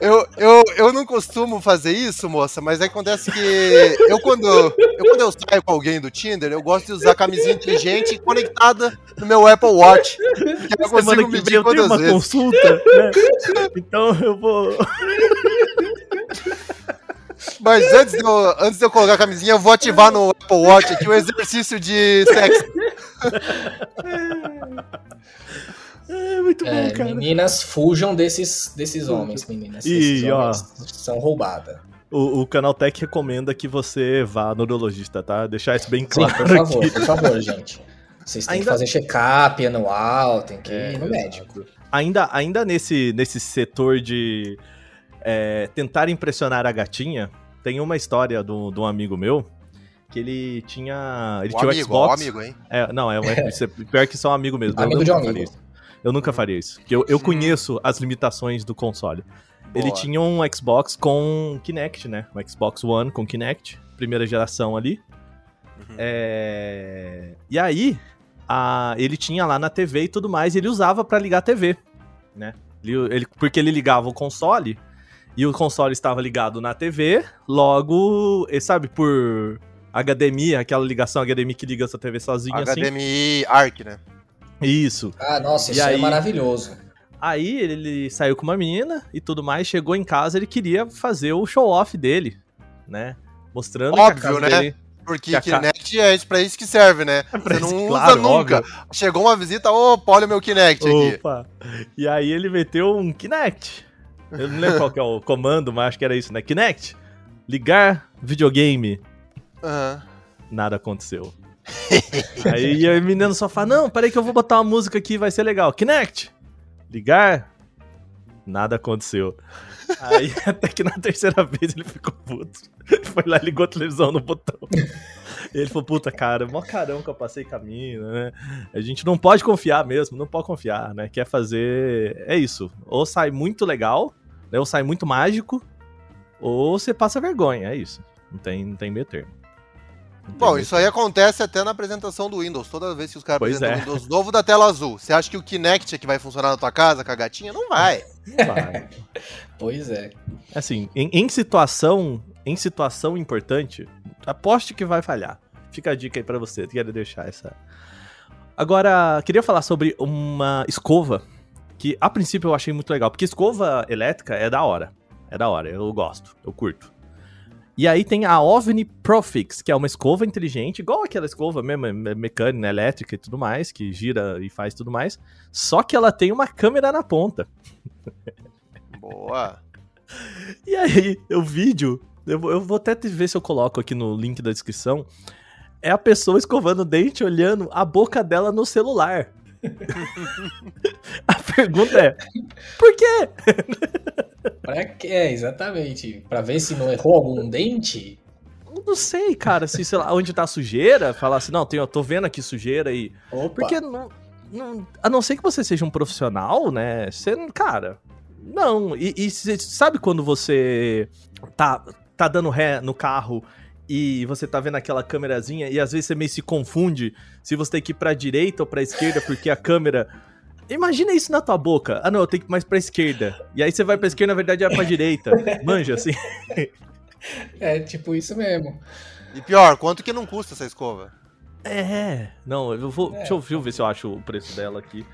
Eu, eu, eu não costumo fazer isso, moça, mas acontece que eu quando, eu quando eu saio com alguém do Tinder, eu gosto de usar camisinha inteligente conectada no meu Apple Watch. Que eu Semana consigo que vem medir eu tenho uma vezes. consulta, né? Então eu vou. Mas antes de, eu, antes de eu colocar a camisinha, eu vou ativar no Apple Watch aqui o exercício de sexo. É, muito É, bom, cara. meninas, fujam desses, desses homens, meninas. Esses ó. homens são roubadas. O, o Canaltech recomenda que você vá no urologista, tá? Deixar isso bem Sim, claro por favor, aqui. por favor, gente. Vocês têm Ainda- que fazer check-up anual, tem que É, ir no médico. Ainda, ainda nesse, nesse setor de é, tentar impressionar a gatinha, tem uma história do- de um amigo meu que ele tinha. Ele O tinha amigo, o Xbox. amigo, hein? É, não, é, um, é pior que só um amigo mesmo. Amigo eu de nunca um faria amigo. isso. Eu nunca faria isso. Porque eu, eu conheço as limitações do console. Ele Boa. tinha um Xbox com Kinect, né? Um Xbox One com Kinect, primeira geração ali. Uhum. É, E aí, a- ele tinha lá na TV e tudo mais, e ele usava pra ligar a TV, né? Ele- ele- Porque ele ligava o console e o console estava ligado na TV, logo, e sabe, por HDMI, aquela ligação HDMI que liga essa TV sozinha assim. HDMI ARC, né? Isso. Ah, nossa, E isso aí- é maravilhoso. Aí ele saiu com uma menina e tudo mais, chegou em casa, ele queria fazer o show off dele, né? Mostrando que a Óbvio, casa né? dele- Porque Que a ca- Kinect é pra isso que serve, né? É pra Você isso, não claro, usa nunca. óbvio. Chegou uma visita, opa, olha o meu Kinect aqui. Opa! E aí ele meteu um Kinect. Eu não lembro qual que é o comando, mas acho que era isso, né? Kinect. Ligar videogame. Aham. Nada aconteceu. aí a menina só fala, não, peraí que eu vou botar uma música aqui, vai ser legal. Kinect. Ligar. Nada aconteceu. Aí até que na terceira vez ele ficou puto. Foi lá ligou a televisão no botão. E ele falou, puta, cara, mó carão que eu passei caminho, né? A gente não pode confiar mesmo, não pode confiar, né? Quer fazer. É isso. Ou sai muito legal, né? Ou sai muito mágico, ou você passa vergonha, é isso. Não tem, não tem meio termo. Não Bom, isso aí acontece até na apresentação do Windows. Toda vez que os caras Pois apresentam é. o Windows novo da tela azul, você acha que o Kinect é que vai funcionar na tua casa com a gatinha? Não vai. termo, vai. Pois é. Assim, em, em situação, em situação importante, aposte que vai falhar. Fica a dica aí pra você, quero deixar essa. Agora, queria falar sobre uma escova que a princípio eu achei muito legal, porque escova elétrica é da hora. É da hora, eu gosto, eu curto. E aí tem a OVNI Profix, que é uma escova inteligente, igual aquela escova mesmo, me- mecânica, elétrica e tudo mais, que gira e faz tudo mais, só que ela tem uma câmera na ponta. Boa. E aí, o vídeo, eu, vou- eu vou até ver se eu coloco aqui no link da descrição. É a pessoa escovando o dente, olhando a boca dela no celular. a pergunta é: por quê? Pra quê? É, exatamente. Pra ver se não errou algum dente. Não sei, cara, se, sei lá, onde tá a sujeira, falar assim, não, eu tô vendo aqui sujeira e. Opa. Porque não, não- A não ser que você seja um profissional, né? Você, cara. Não. E, e cê sabe quando você tá, tá dando ré no carro e você tá vendo aquela câmerazinha e às vezes você meio se confunde se você tem que ir pra direita ou pra esquerda porque a câmera. Imagina isso na tua boca. Ah, não, eu tenho que ir mais pra esquerda. E aí você vai pra esquerda, na verdade é pra direita. Manja, assim. É tipo isso mesmo. E pior, quanto que não custa essa escova? É, não, eu vou. É. Deixa, eu, deixa eu ver se eu acho o preço dela aqui.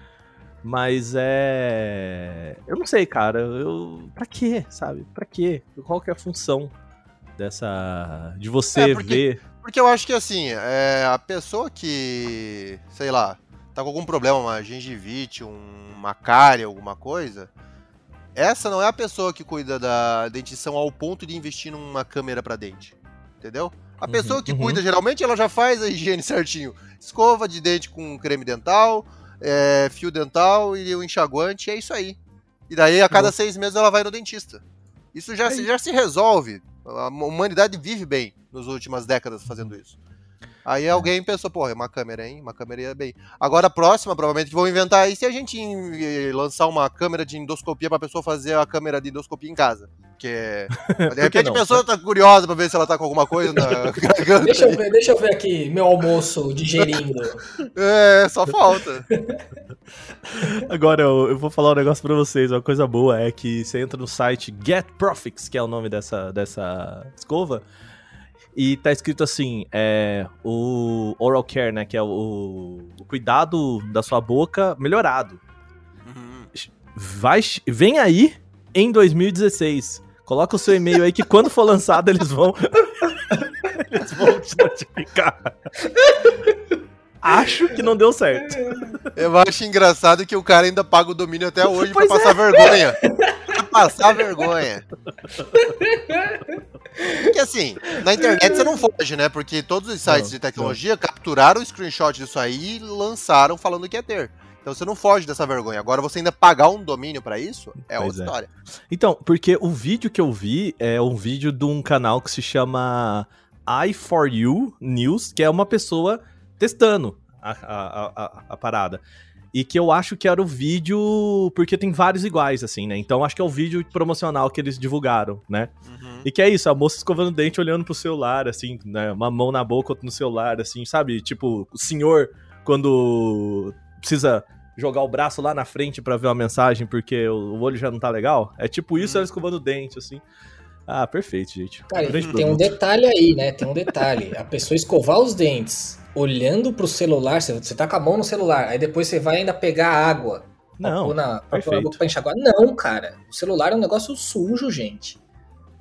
Mas é. Eu não sei, cara. Eu. Pra quê, sabe? Pra quê? Qual que é a função dessa. De você É, porque- ver. Porque eu acho que assim, é, a pessoa que, sei lá, tá com algum problema, uma gengivite, um- uma cárie, alguma coisa, essa não é a pessoa que cuida da dentição ao ponto de investir numa câmera pra dente. Entendeu? A Uhum, pessoa que uhum. cuida, geralmente, ela já faz a higiene certinho. Escova de dente com creme dental, é, fio dental e o enxaguante, é isso aí. E daí, a cada Boa. seis meses, ela vai no dentista. Isso já, É se, já se resolve. A humanidade vive bem nas últimas décadas fazendo isso. Aí alguém pensou, porra, é uma câmera, hein? Uma câmera ia bem. Agora a próxima, provavelmente, que vão inventar aí se a gente eh, lançar uma câmera de endoscopia pra pessoa fazer a câmera de endoscopia em casa. Porque de repente a pessoa tá curiosa pra ver se ela tá com alguma coisa na garganta. Deixa eu ver, deixa eu ver aqui meu almoço digerindo. É, só falta. Agora, eu, eu vou falar um negócio pra vocês. Uma coisa boa é que você entra no site Get Profits, que é o nome dessa, dessa escova. E tá escrito assim: é, o Oral Care, né? Que é o, o cuidado da sua boca melhorado. Uhum. vai, vem aí em 2016. Coloca o seu e-mail aí que quando for lançado eles vão eles vão te notificar. Acho que não deu certo. Eu acho engraçado que o cara ainda paga o domínio até hoje Pois pra passar vergonha. pra passar vergonha. Porque assim, na internet você não foge, né? Porque todos os sites Não, de tecnologia capturaram o screenshot disso aí e lançaram falando que ia ter. Então você não foge dessa vergonha. Agora você ainda pagar um domínio pra isso é Pois outra é. história. Então, porque o vídeo que eu vi é um vídeo de um canal que se chama i4U News, que é uma pessoa testando a, a, a, a parada. E que eu acho que era o vídeo. Porque tem vários iguais, assim, né? Então acho que é o vídeo promocional que eles divulgaram, né? Uhum. E que é isso, a moça escovando o dente olhando pro celular, assim, né? Uma mão na boca, outra no celular, assim, sabe? Tipo, o senhor, quando precisa jogar o braço lá na frente pra ver uma mensagem porque o olho já não tá legal. É tipo isso, Hum. ela escovando o dente, assim. Ah, perfeito, gente. Cara, tem um produto. detalhe aí, né? Tem um detalhe. A pessoa escovar os dentes olhando pro celular, você, tá com a mão no celular, aí depois você vai ainda pegar água. Não, na, na perfeito. boca pra enxaguar. Não, cara. O celular é um negócio sujo, gente.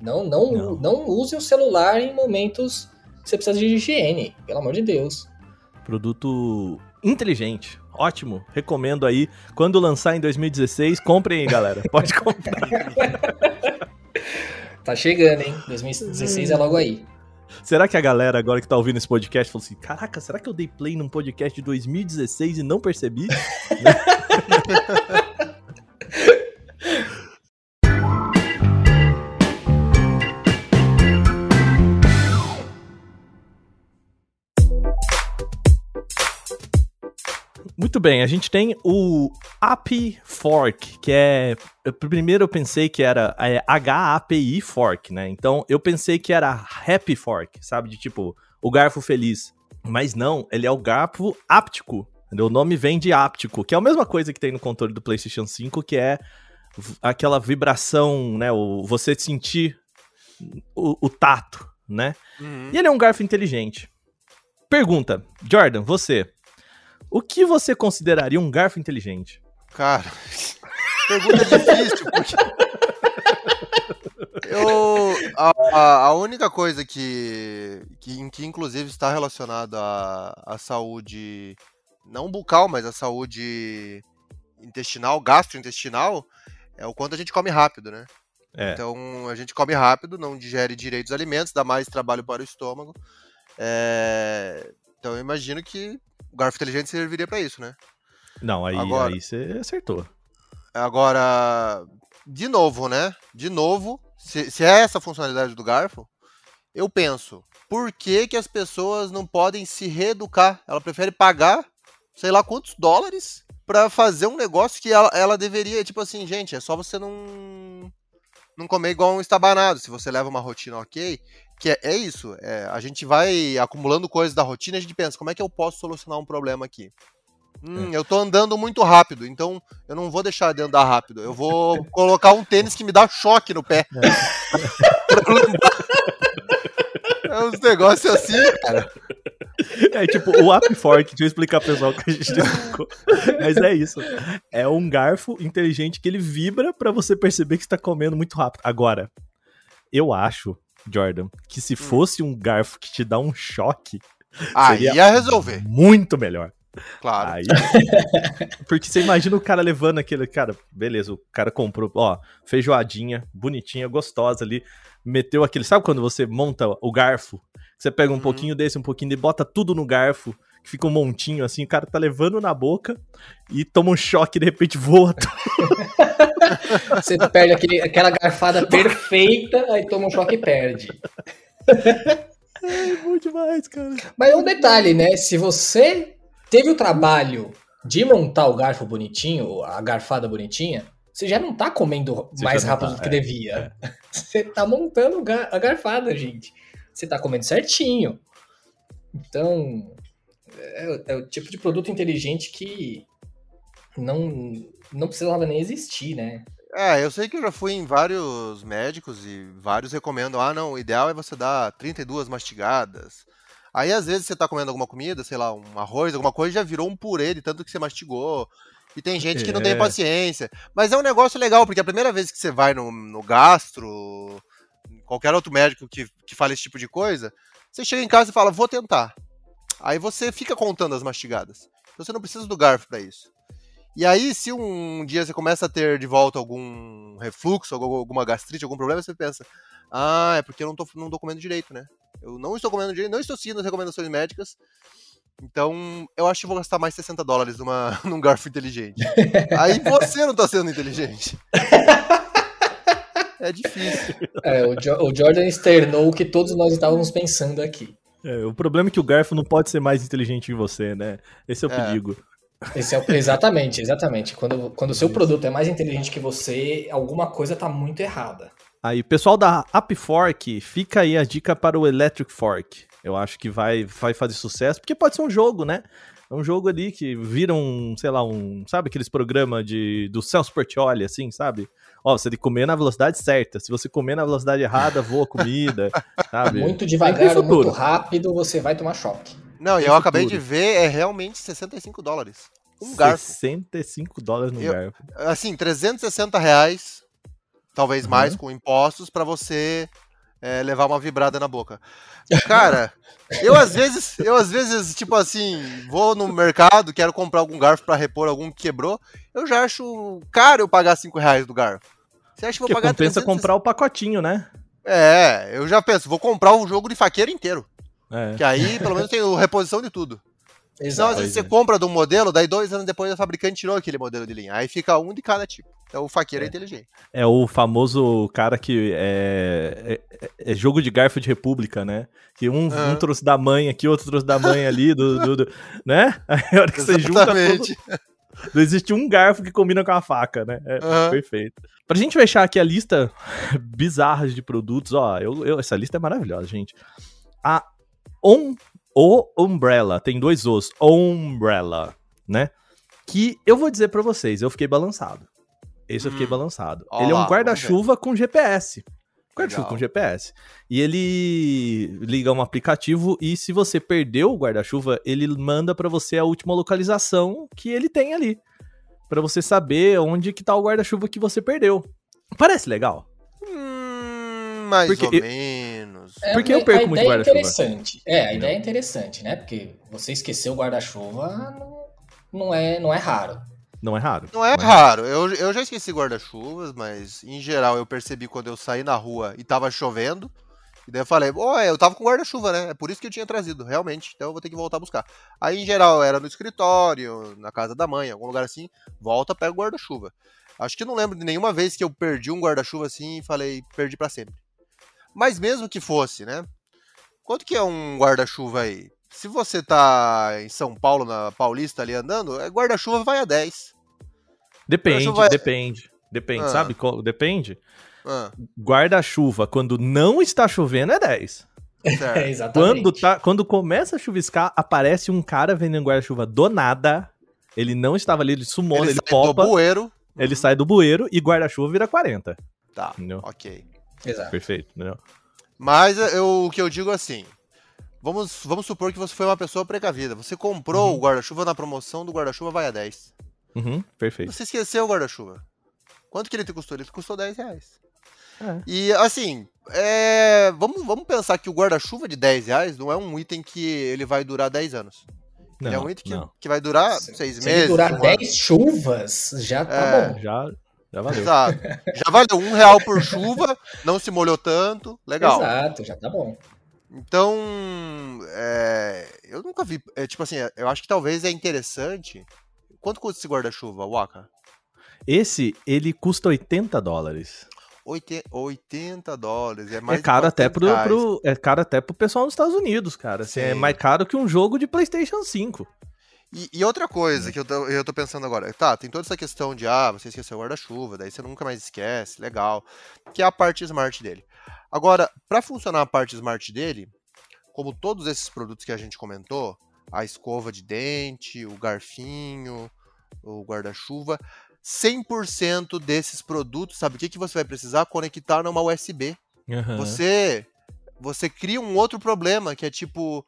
Não, não, Não. não. use o celular em momentos que você precisa de higiene, pelo amor de Deus. Produto inteligente. Ótimo. Recomendo aí. Quando lançar em 2016, comprem aí, galera. Pode comprar. Tá chegando, hein? 2016 é logo aí. Será que a galera agora que tá ouvindo esse podcast falou assim: caraca, será que eu dei play num podcast de 2016 e não percebi? Muito bem, a gente tem o API Fork, que é. eu- Primeiro eu pensei que era é, HAPI Fork, né? Então eu pensei que era Happy Fork, sabe? De tipo, o garfo feliz. Mas não, ele é o garfo áptico. entendeu? O nome vem de áptico, que é a mesma coisa que tem no controle do PlayStation 5, que é aquela vibração, né? O, você sentir o, o tato, né? Uhum. E ele é um garfo inteligente. Pergunta, Jordan, você. O que você consideraria um garfo inteligente? Cara, pergunta difícil, porque. Eu. A, a- única coisa que, que. que inclusive está relacionada à, à saúde. Não bucal, mas à saúde intestinal, gastrointestinal, é o quanto a gente come rápido, né? É. Então a gente come rápido, não digere direito os alimentos, dá mais trabalho para o estômago. É, Então eu imagino que o garfo inteligente serviria para isso, né? Não, aí, Agora- aí você acertou. Agora, de novo, né? De novo, se, se é essa a funcionalidade do garfo, eu penso, por que, que as pessoas não podem se reeducar? Ela prefere pagar, sei lá quantos dólares, pra fazer um negócio que ela, ela deveria, tipo assim, gente, é só você não não comer igual um estabanado. Se você leva uma rotina ok, que é, é isso. é, a gente vai acumulando coisas da rotina e a gente pensa, como é que eu posso solucionar um problema aqui? Hum, eu tô andando muito rápido, então eu não vou deixar de andar rápido. Eu vou colocar um tênis que me dá choque no pé. é uns negócios assim, cara. É tipo, o App Fork, deixa eu explicar pro pessoal que a gente explicou. Mas é isso. É um garfo inteligente que ele vibra pra você perceber que você tá comendo muito rápido. Agora, eu acho, Jordan, que se fosse um garfo que te dá um choque, Aí Seria- ia resolver, muito melhor. claro. Aí. Porque você imagina o cara levando aquele. Cara, beleza, o cara comprou, ó, feijoadinha, bonitinha, gostosa ali. Meteu aquele. Sabe quando você monta o garfo? Você pega um Uhum. pouquinho desse, um pouquinho e bota tudo no garfo, que fica um montinho assim, o cara tá levando na boca e toma um choque e de repente voa. Você perde aquele, aquela garfada perfeita, aí toma um choque e perde. É bom demais, cara. Mas um detalhe, né? Se você teve o trabalho de montar o garfo bonitinho, a garfada bonitinha, você já não tá comendo Você mais rápido tá, do que é, devia. Você tá montando a garfada, gente. Você tá comendo certinho. Então, é, é o tipo de produto inteligente que não, não precisava nem existir, né? É, eu sei que eu já fui em vários médicos e vários recomendam, ah, não, o ideal é você dar 32 mastigadas. Aí às vezes você tá comendo alguma comida, sei lá, um arroz, alguma coisa, já virou um purê de tanto que você mastigou. E tem gente que não tem É. paciência. Mas é um negócio legal, porque a primeira vez que você vai no, no gastro, qualquer outro médico que, que fala esse tipo de coisa, você chega em casa e fala, vou tentar. Aí você fica contando as mastigadas. Então você não precisa do garfo para isso. E aí, se um dia você começa a ter de volta algum refluxo, alguma gastrite, algum problema, você pensa: ah, é porque eu não tô, não tô comendo direito, né? Eu não estou comendo direito, não estou seguindo as recomendações médicas. Então, eu acho que vou gastar mais 60 dólares numa, num garfo inteligente. Aí você não tá sendo inteligente. É difícil. É, o, jo o Jordan externou o que todos nós estávamos pensando aqui. É, o problema é que o garfo não pode ser mais inteligente que você, né? Esse é o é. perigo. É exatamente, exatamente. Quando, quando o seu produto é mais inteligente que você, alguma coisa tá muito errada. Aí, pessoal da AppFork, fica aí a dica para o Electric Fork. Eu acho que vai, vai fazer sucesso, porque pode ser um jogo, né? É um jogo ali que vira um, sei lá, um. Sabe aqueles programas de, do Celso Portioli, assim, sabe? Ó, você tem que comer na velocidade certa. Se você comer na velocidade errada, voa comida, sabe? Muito devagar, muito rápido, você vai tomar choque. Não, e eu acabei de ver, é realmente 65 dólares. Um garfo. 65 dólares no eu, garfo. Assim, 360 reais, talvez uhum. mais, com impostos, para você é, levar uma vibrada na boca. Cara, eu às vezes, eu às vezes, tipo assim, vou no mercado, quero comprar algum garfo para repor algum que quebrou, eu já acho caro eu pagar 5 reais do garfo. Você acha que vou Porque pagar compensa 300... comprar o pacotinho, né? É, eu já penso, vou comprar o jogo de faqueiro inteiro. É. Que aí, pelo menos, tem reposição de tudo. Exato. Então, às vezes, você é. compra de um modelo, daí dois anos depois a fabricante tirou aquele modelo de linha. Aí fica um de cada tipo. Então o faqueiro é, é inteligente. É o famoso cara que é, é, é jogo de garfo de república, né? Que um, um, trouxe da mãe aqui, outro trouxe da mãe ali, do, do, do né? Aí a hora que Exatamente. você junta tudo, não existe um garfo que combina com a faca, né? É uhum. perfeito. Pra gente fechar aqui a lista bizarra de produtos, ó, eu, eu, essa lista é maravilhosa, gente. A On, o Umbrella, tem dois Os, Umbrella, né? Que eu vou dizer para vocês, eu fiquei balançado. Esse hum. eu fiquei hum. balançado. Olá, ele é um guarda-chuva com GPS. Guarda-chuva com GPS. E ele liga um aplicativo e se você perdeu o guarda-chuva, ele manda para você a última localização que ele tem ali. para você saber onde que tá o guarda-chuva que você perdeu. Parece legal? Hum, mais Porque ou eu... menos. É, Porque eu perco muito guarda-chuva. É interessante. É, a ideia é interessante, né? Porque você esquecer o guarda-chuva não, é, não é raro. Não é raro. Não é, não é raro. Eu, eu já esqueci guarda-chuvas, mas em geral eu percebi quando eu saí na rua e tava chovendo. E daí eu falei, oh, eu tava com guarda-chuva, né? É por isso que eu tinha trazido, realmente. Então eu vou ter que voltar a buscar. Aí, em geral, era no escritório, na casa da mãe, algum lugar assim. Volta, pega o guarda-chuva. Acho que não lembro de nenhuma vez que eu perdi um guarda-chuva assim e falei, perdi para sempre. Mas mesmo que fosse, né? Quanto que é um guarda-chuva aí? Se você tá em São Paulo, na Paulista ali andando, é guarda-chuva vai a 10. Depende, vai... depende. Depende, ah. sabe? Depende. Ah. Guarda-chuva, quando não está chovendo, é 10. É, exatamente. Quando, tá, quando começa a chuviscar, aparece um cara vendendo guarda-chuva do nada. Ele não estava ali, ele sumou, ele, ele sai popa. Do bueiro. Ele sai do bueiro e guarda-chuva vira 40. Tá, entendeu? ok. Exato. Perfeito, entendeu? Mas eu, o que eu digo assim, Vamos, vamos supor que você foi uma pessoa precavida. Você comprou uhum. o guarda-chuva na promoção do guarda-chuva vai a 10. Uhum, perfeito. Você esqueceu o guarda-chuva. Quanto que ele te custou? Ele te custou 10 reais. É. E assim, é... vamos, vamos pensar que o guarda-chuva de 10 reais não é um item que ele vai durar 10 anos. Não, ele é um item que, que vai durar 6 meses. Se ele durar 10 chuvas, já tá é... bom. Já, já valeu. Exato. Já valeu. Um real por chuva, não se molhou tanto. Legal. Exato, já tá bom. Então, é, eu nunca vi. É, tipo assim, eu acho que talvez é interessante. Quanto custa esse guarda-chuva, Waka? Esse, ele custa 80 dólares. 80 dólares, é mais é caro até pro, pro, É caro até pro pessoal nos Estados Unidos, cara. Assim, é mais caro que um jogo de PlayStation 5. E, e outra coisa é. que eu tô, eu tô pensando agora, tá, tem toda essa questão de, ah, você esqueceu o guarda-chuva, daí você nunca mais esquece, legal, que é a parte smart dele. Agora, para funcionar a parte smart dele, como todos esses produtos que a gente comentou, a escova de dente, o garfinho, o guarda-chuva, 100% desses produtos, sabe o que, que você vai precisar? Conectar numa USB. Uhum. Você você cria um outro problema, que é tipo,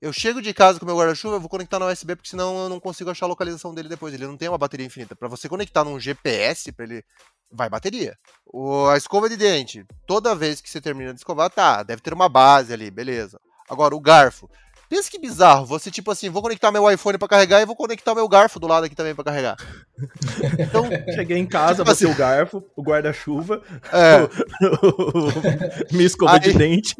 eu chego de casa com meu guarda-chuva, eu vou conectar no USB, porque senão eu não consigo achar a localização dele depois. Ele não tem uma bateria infinita. Para você conectar num GPS, para ele vai bateria. O, a escova de dente, toda vez que você termina de escovar, tá, deve ter uma base ali, beleza. Agora, o garfo, Pensa que bizarro. Você, tipo assim, vou conectar meu iPhone pra carregar e vou conectar meu garfo do lado aqui também pra carregar. Então, cheguei em casa, tipo assim, o garfo, o guarda-chuva, é. minha escova aí, de dente.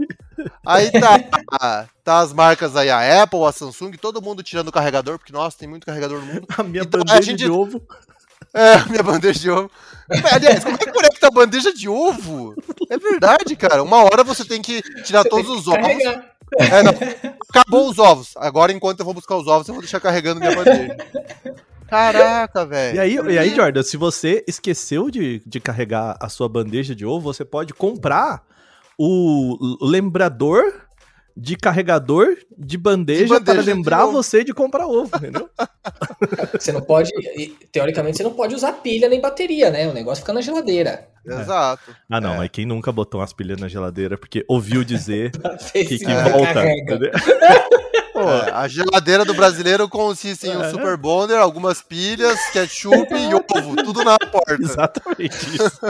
Aí tá, tá as marcas aí, a Apple, a Samsung, todo mundo tirando o carregador, porque, nossa, tem muito carregador no mundo. A minha então, bandeja a gente... de ovo. É, minha bandeja de ovo. Aliás, como é que conecta a bandeja de ovo? É verdade, cara. Uma hora você tem que tirar você todos os ovos. É, não. Acabou os ovos. Agora, enquanto eu vou buscar os ovos, eu vou deixar carregando minha bandeja. Caraca, velho. E aí, e aí, Jordan, se você esqueceu de, de carregar a sua bandeja de ovo, você pode comprar o lembrador de carregador de bandeja, de bandeja para lembrar você de comprar ovo, entendeu? Você não pode, teoricamente, você não pode usar pilha nem bateria, né? O negócio fica na geladeira. Exato. Ah, não, é. mas quem nunca botou umas pilhas na geladeira porque ouviu dizer que, que volta. É, a geladeira do brasileiro consiste em um é. super bonder, algumas pilhas, ketchup e ovo, tudo na porta. Exatamente isso.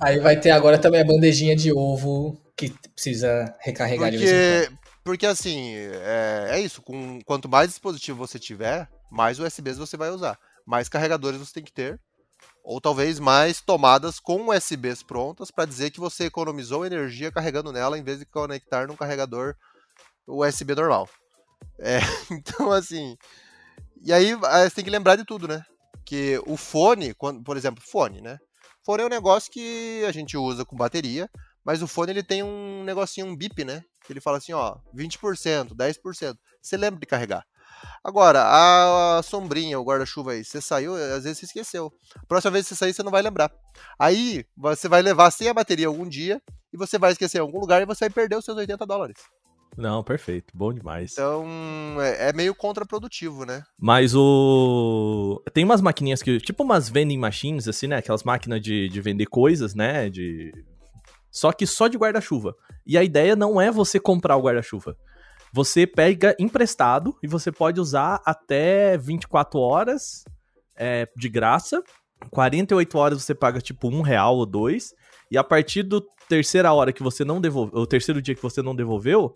Aí vai ter agora também a bandejinha de ovo que precisa recarregar porque, Porque assim, é, é isso. Com, quanto mais dispositivo você tiver, mais USBs você vai usar. Mais carregadores você tem que ter. Ou talvez mais tomadas com USBs prontas para dizer que você economizou energia carregando nela em vez de conectar num carregador USB normal. É, então, assim. E aí você tem que lembrar de tudo, né? Que o fone, quando, por exemplo, fone, né? Fone é um negócio que a gente usa com bateria, mas o fone ele tem um negocinho, um bip, né? Ele fala assim, ó, 20%, 10%. Você lembra de carregar. Agora, a sombrinha, o guarda-chuva aí, você saiu, às vezes você esqueceu. Próxima vez que você sair, você não vai lembrar. Aí, você vai levar sem a bateria algum dia e você vai esquecer em algum lugar e você vai perder os seus 80 dólares. Não, perfeito, bom demais. Então, é, é, meio contraprodutivo, né? Mas o. Tem umas maquininhas que. Tipo umas vending machines, assim, né? Aquelas máquinas de, de vender coisas, né? De só que só de guarda-chuva. E a ideia não é você comprar o guarda-chuva. Você pega emprestado e você pode usar até 24 horas é, de graça. 48 horas você paga tipo um real ou dois. E a partir do terceira hora que você não devolveu, o terceiro dia que você não devolveu,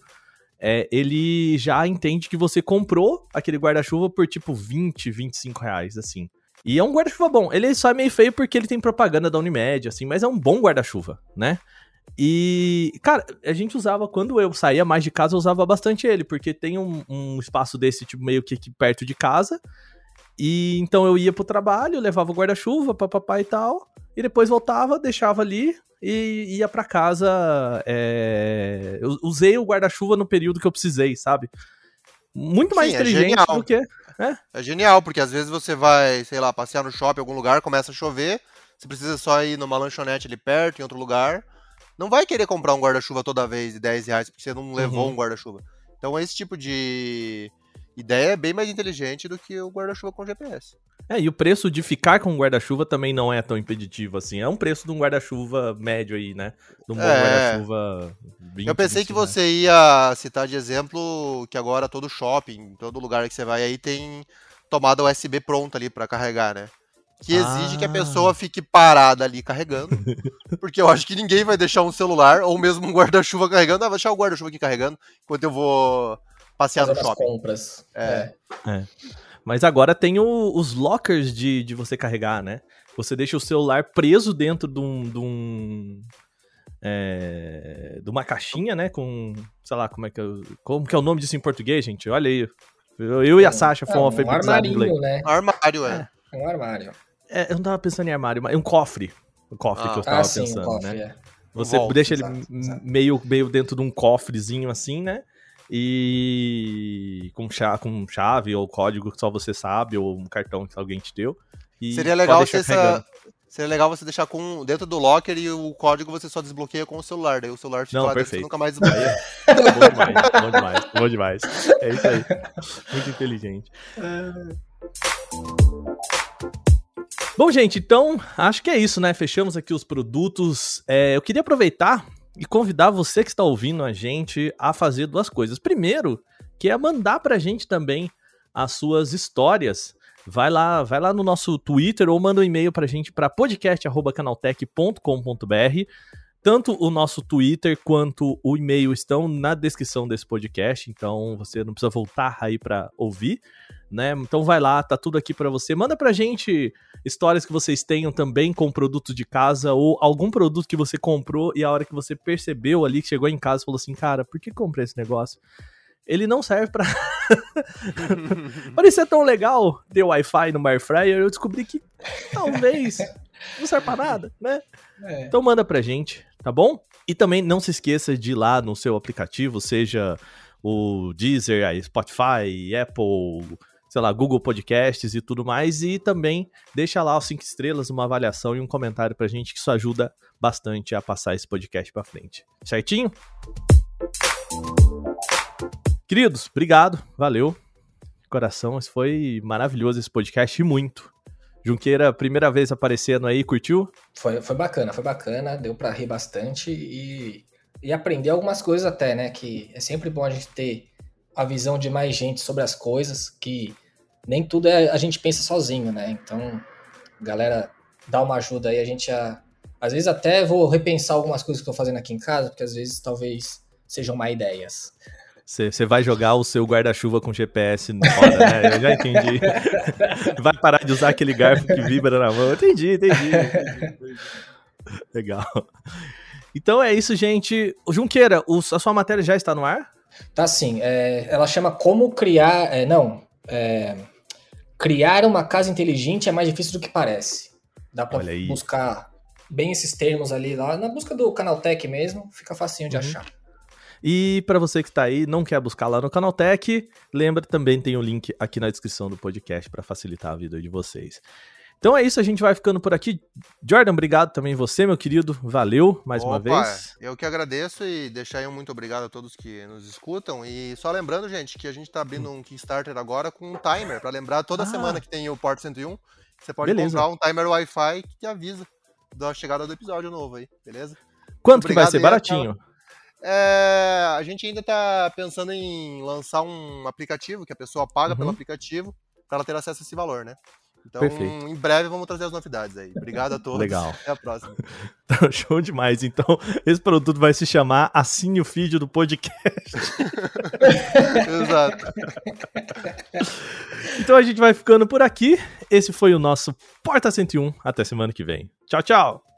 é, ele já entende que você comprou aquele guarda-chuva por tipo 20, 25 reais, assim. E é um guarda-chuva bom. Ele só é meio feio porque ele tem propaganda da Unimed, assim, mas é um bom guarda-chuva, né? E, cara, a gente usava, quando eu saía mais de casa, eu usava bastante ele, porque tem um, um espaço desse, tipo, meio que aqui perto de casa. E então eu ia pro trabalho, levava o guarda-chuva, papapá e tal, e depois voltava, deixava ali e ia para casa. É... Eu usei o guarda-chuva no período que eu precisei, sabe? Muito mais Sim, é inteligente é do que. É? é genial, porque às vezes você vai, sei lá, passear no shopping em algum lugar, começa a chover, você precisa só ir numa lanchonete ali perto, em outro lugar não vai querer comprar um guarda-chuva toda vez de 10 reais porque você não levou uhum. um guarda-chuva. Então esse tipo de ideia é bem mais inteligente do que o guarda-chuva com GPS. É, e o preço de ficar com guarda-chuva também não é tão impeditivo assim. É um preço de um guarda-chuva médio aí, né? De um bom é... guarda-chuva. Eu pensei que você ia citar de exemplo que agora todo shopping, todo lugar que você vai aí tem tomada USB pronta ali para carregar, né? Que exige ah. que a pessoa ah. fique parada ali carregando. porque eu acho que ninguém vai deixar um celular ou mesmo um guarda-chuva carregando. Ah, vou deixar o guarda-chuva aqui carregando enquanto eu vou passear Fazer no shopping. compras. É. é. é. Mas agora tem o, os lockers de, de você carregar, né? Você deixa o celular preso dentro de um. De, um, é, de uma caixinha, né? Com. Sei lá, como é que, eu, como que é o nome disso em português, gente? Olha aí. Eu, eu e a Sasha fomos é, um armarinho, né? Armário, é. É um armário. É, eu não tava pensando em armário, mas um cofre. Um cofre ah, que eu tava ah, sim, pensando, um cofre, né? É. Você Volta, deixa ele exato, Meio, meio dentro de um cofrezinho assim, né? E com chave, com chave ou código que só você sabe, ou um cartão que alguém te deu. Seria legal se essa, Seria legal você deixar com dentro do locker e o código você só desbloqueia com o celular. Daí o celular fica Não, lá perfeito. dentro, nunca mais desbloqueia. bom demais, bom demais, bom demais. É isso aí. Muito inteligente. Bom, gente, então acho que é isso, né? Fechamos aqui os produtos. É, eu queria aproveitar e convidar você que está ouvindo a gente a fazer duas coisas. Primeiro, que é mandar pra gente também as suas histórias. Vai lá, vai lá no nosso Twitter ou manda um e-mail pra gente para podcast@canaltech.com.br Tanto o nosso Twitter quanto o e-mail estão na descrição desse podcast, então você não precisa voltar aí para ouvir, né? Então vai lá, tá tudo aqui para você. Manda pra gente histórias que vocês tenham também com produtos de casa ou algum produto que você comprou e a hora que você percebeu ali que chegou em casa falou assim: "Cara, por que comprei esse negócio?" Ele não serve para Parecia tão legal ter Wi-Fi no Air Fryer, eu descobri que talvez não serve para nada, né? É. Então manda pra gente, tá bom? E também não se esqueça de ir lá no seu aplicativo, seja o Deezer, a Spotify, Apple, sei lá, Google Podcasts e tudo mais. E também deixa lá os cinco estrelas, uma avaliação e um comentário pra gente, que isso ajuda bastante a passar esse podcast pra frente. Certinho? Queridos, obrigado, valeu. Coração, esse foi maravilhoso esse podcast e muito. Junqueira, primeira vez aparecendo aí, curtiu? Foi, foi bacana, foi bacana, deu para rir bastante e, e aprender algumas coisas até, né? Que é sempre bom a gente ter a visão de mais gente sobre as coisas, que nem tudo é, a gente pensa sozinho, né? Então, galera, dá uma ajuda aí, a gente a, às vezes até vou repensar algumas coisas que estou fazendo aqui em casa, porque às vezes talvez sejam má ideias. Você vai jogar o seu guarda-chuva com GPS na roda, né? Eu já entendi. Vai parar de usar aquele garfo que vibra na mão. Entendi, entendi. entendi. Legal. Então é isso, gente. Junqueira, a sua matéria já está no ar? Tá sim. É, ela chama Como Criar. É, não. É, criar uma casa inteligente é mais difícil do que parece. Dá para buscar bem esses termos ali lá. Na busca do Canaltech mesmo, fica facinho de uhum. achar. E para você que está aí, não quer buscar lá no Canaltech, lembra também tem o um link aqui na descrição do podcast para facilitar a vida de vocês. Então é isso, a gente vai ficando por aqui. Jordan, obrigado também você, meu querido. Valeu mais Opa, uma vez. Eu que agradeço e deixar aí um muito obrigado a todos que nos escutam. E só lembrando, gente, que a gente está abrindo um Kickstarter agora com um timer para lembrar toda ah. semana que tem o Port 101. Você pode beleza. comprar um timer Wi-Fi que te avisa da chegada do episódio novo aí, beleza? Quanto que vai ser? Baratinho. É, a gente ainda está pensando em lançar um aplicativo que a pessoa paga uhum. pelo aplicativo para ela ter acesso a esse valor, né? Então, Perfeito. em breve vamos trazer as novidades aí. Obrigado a todos. Legal. Até a próxima. Então, show demais. Então, esse produto vai se chamar Assine o Feed do Podcast. Exato. Então a gente vai ficando por aqui. Esse foi o nosso Porta 101. Até semana que vem. Tchau, tchau.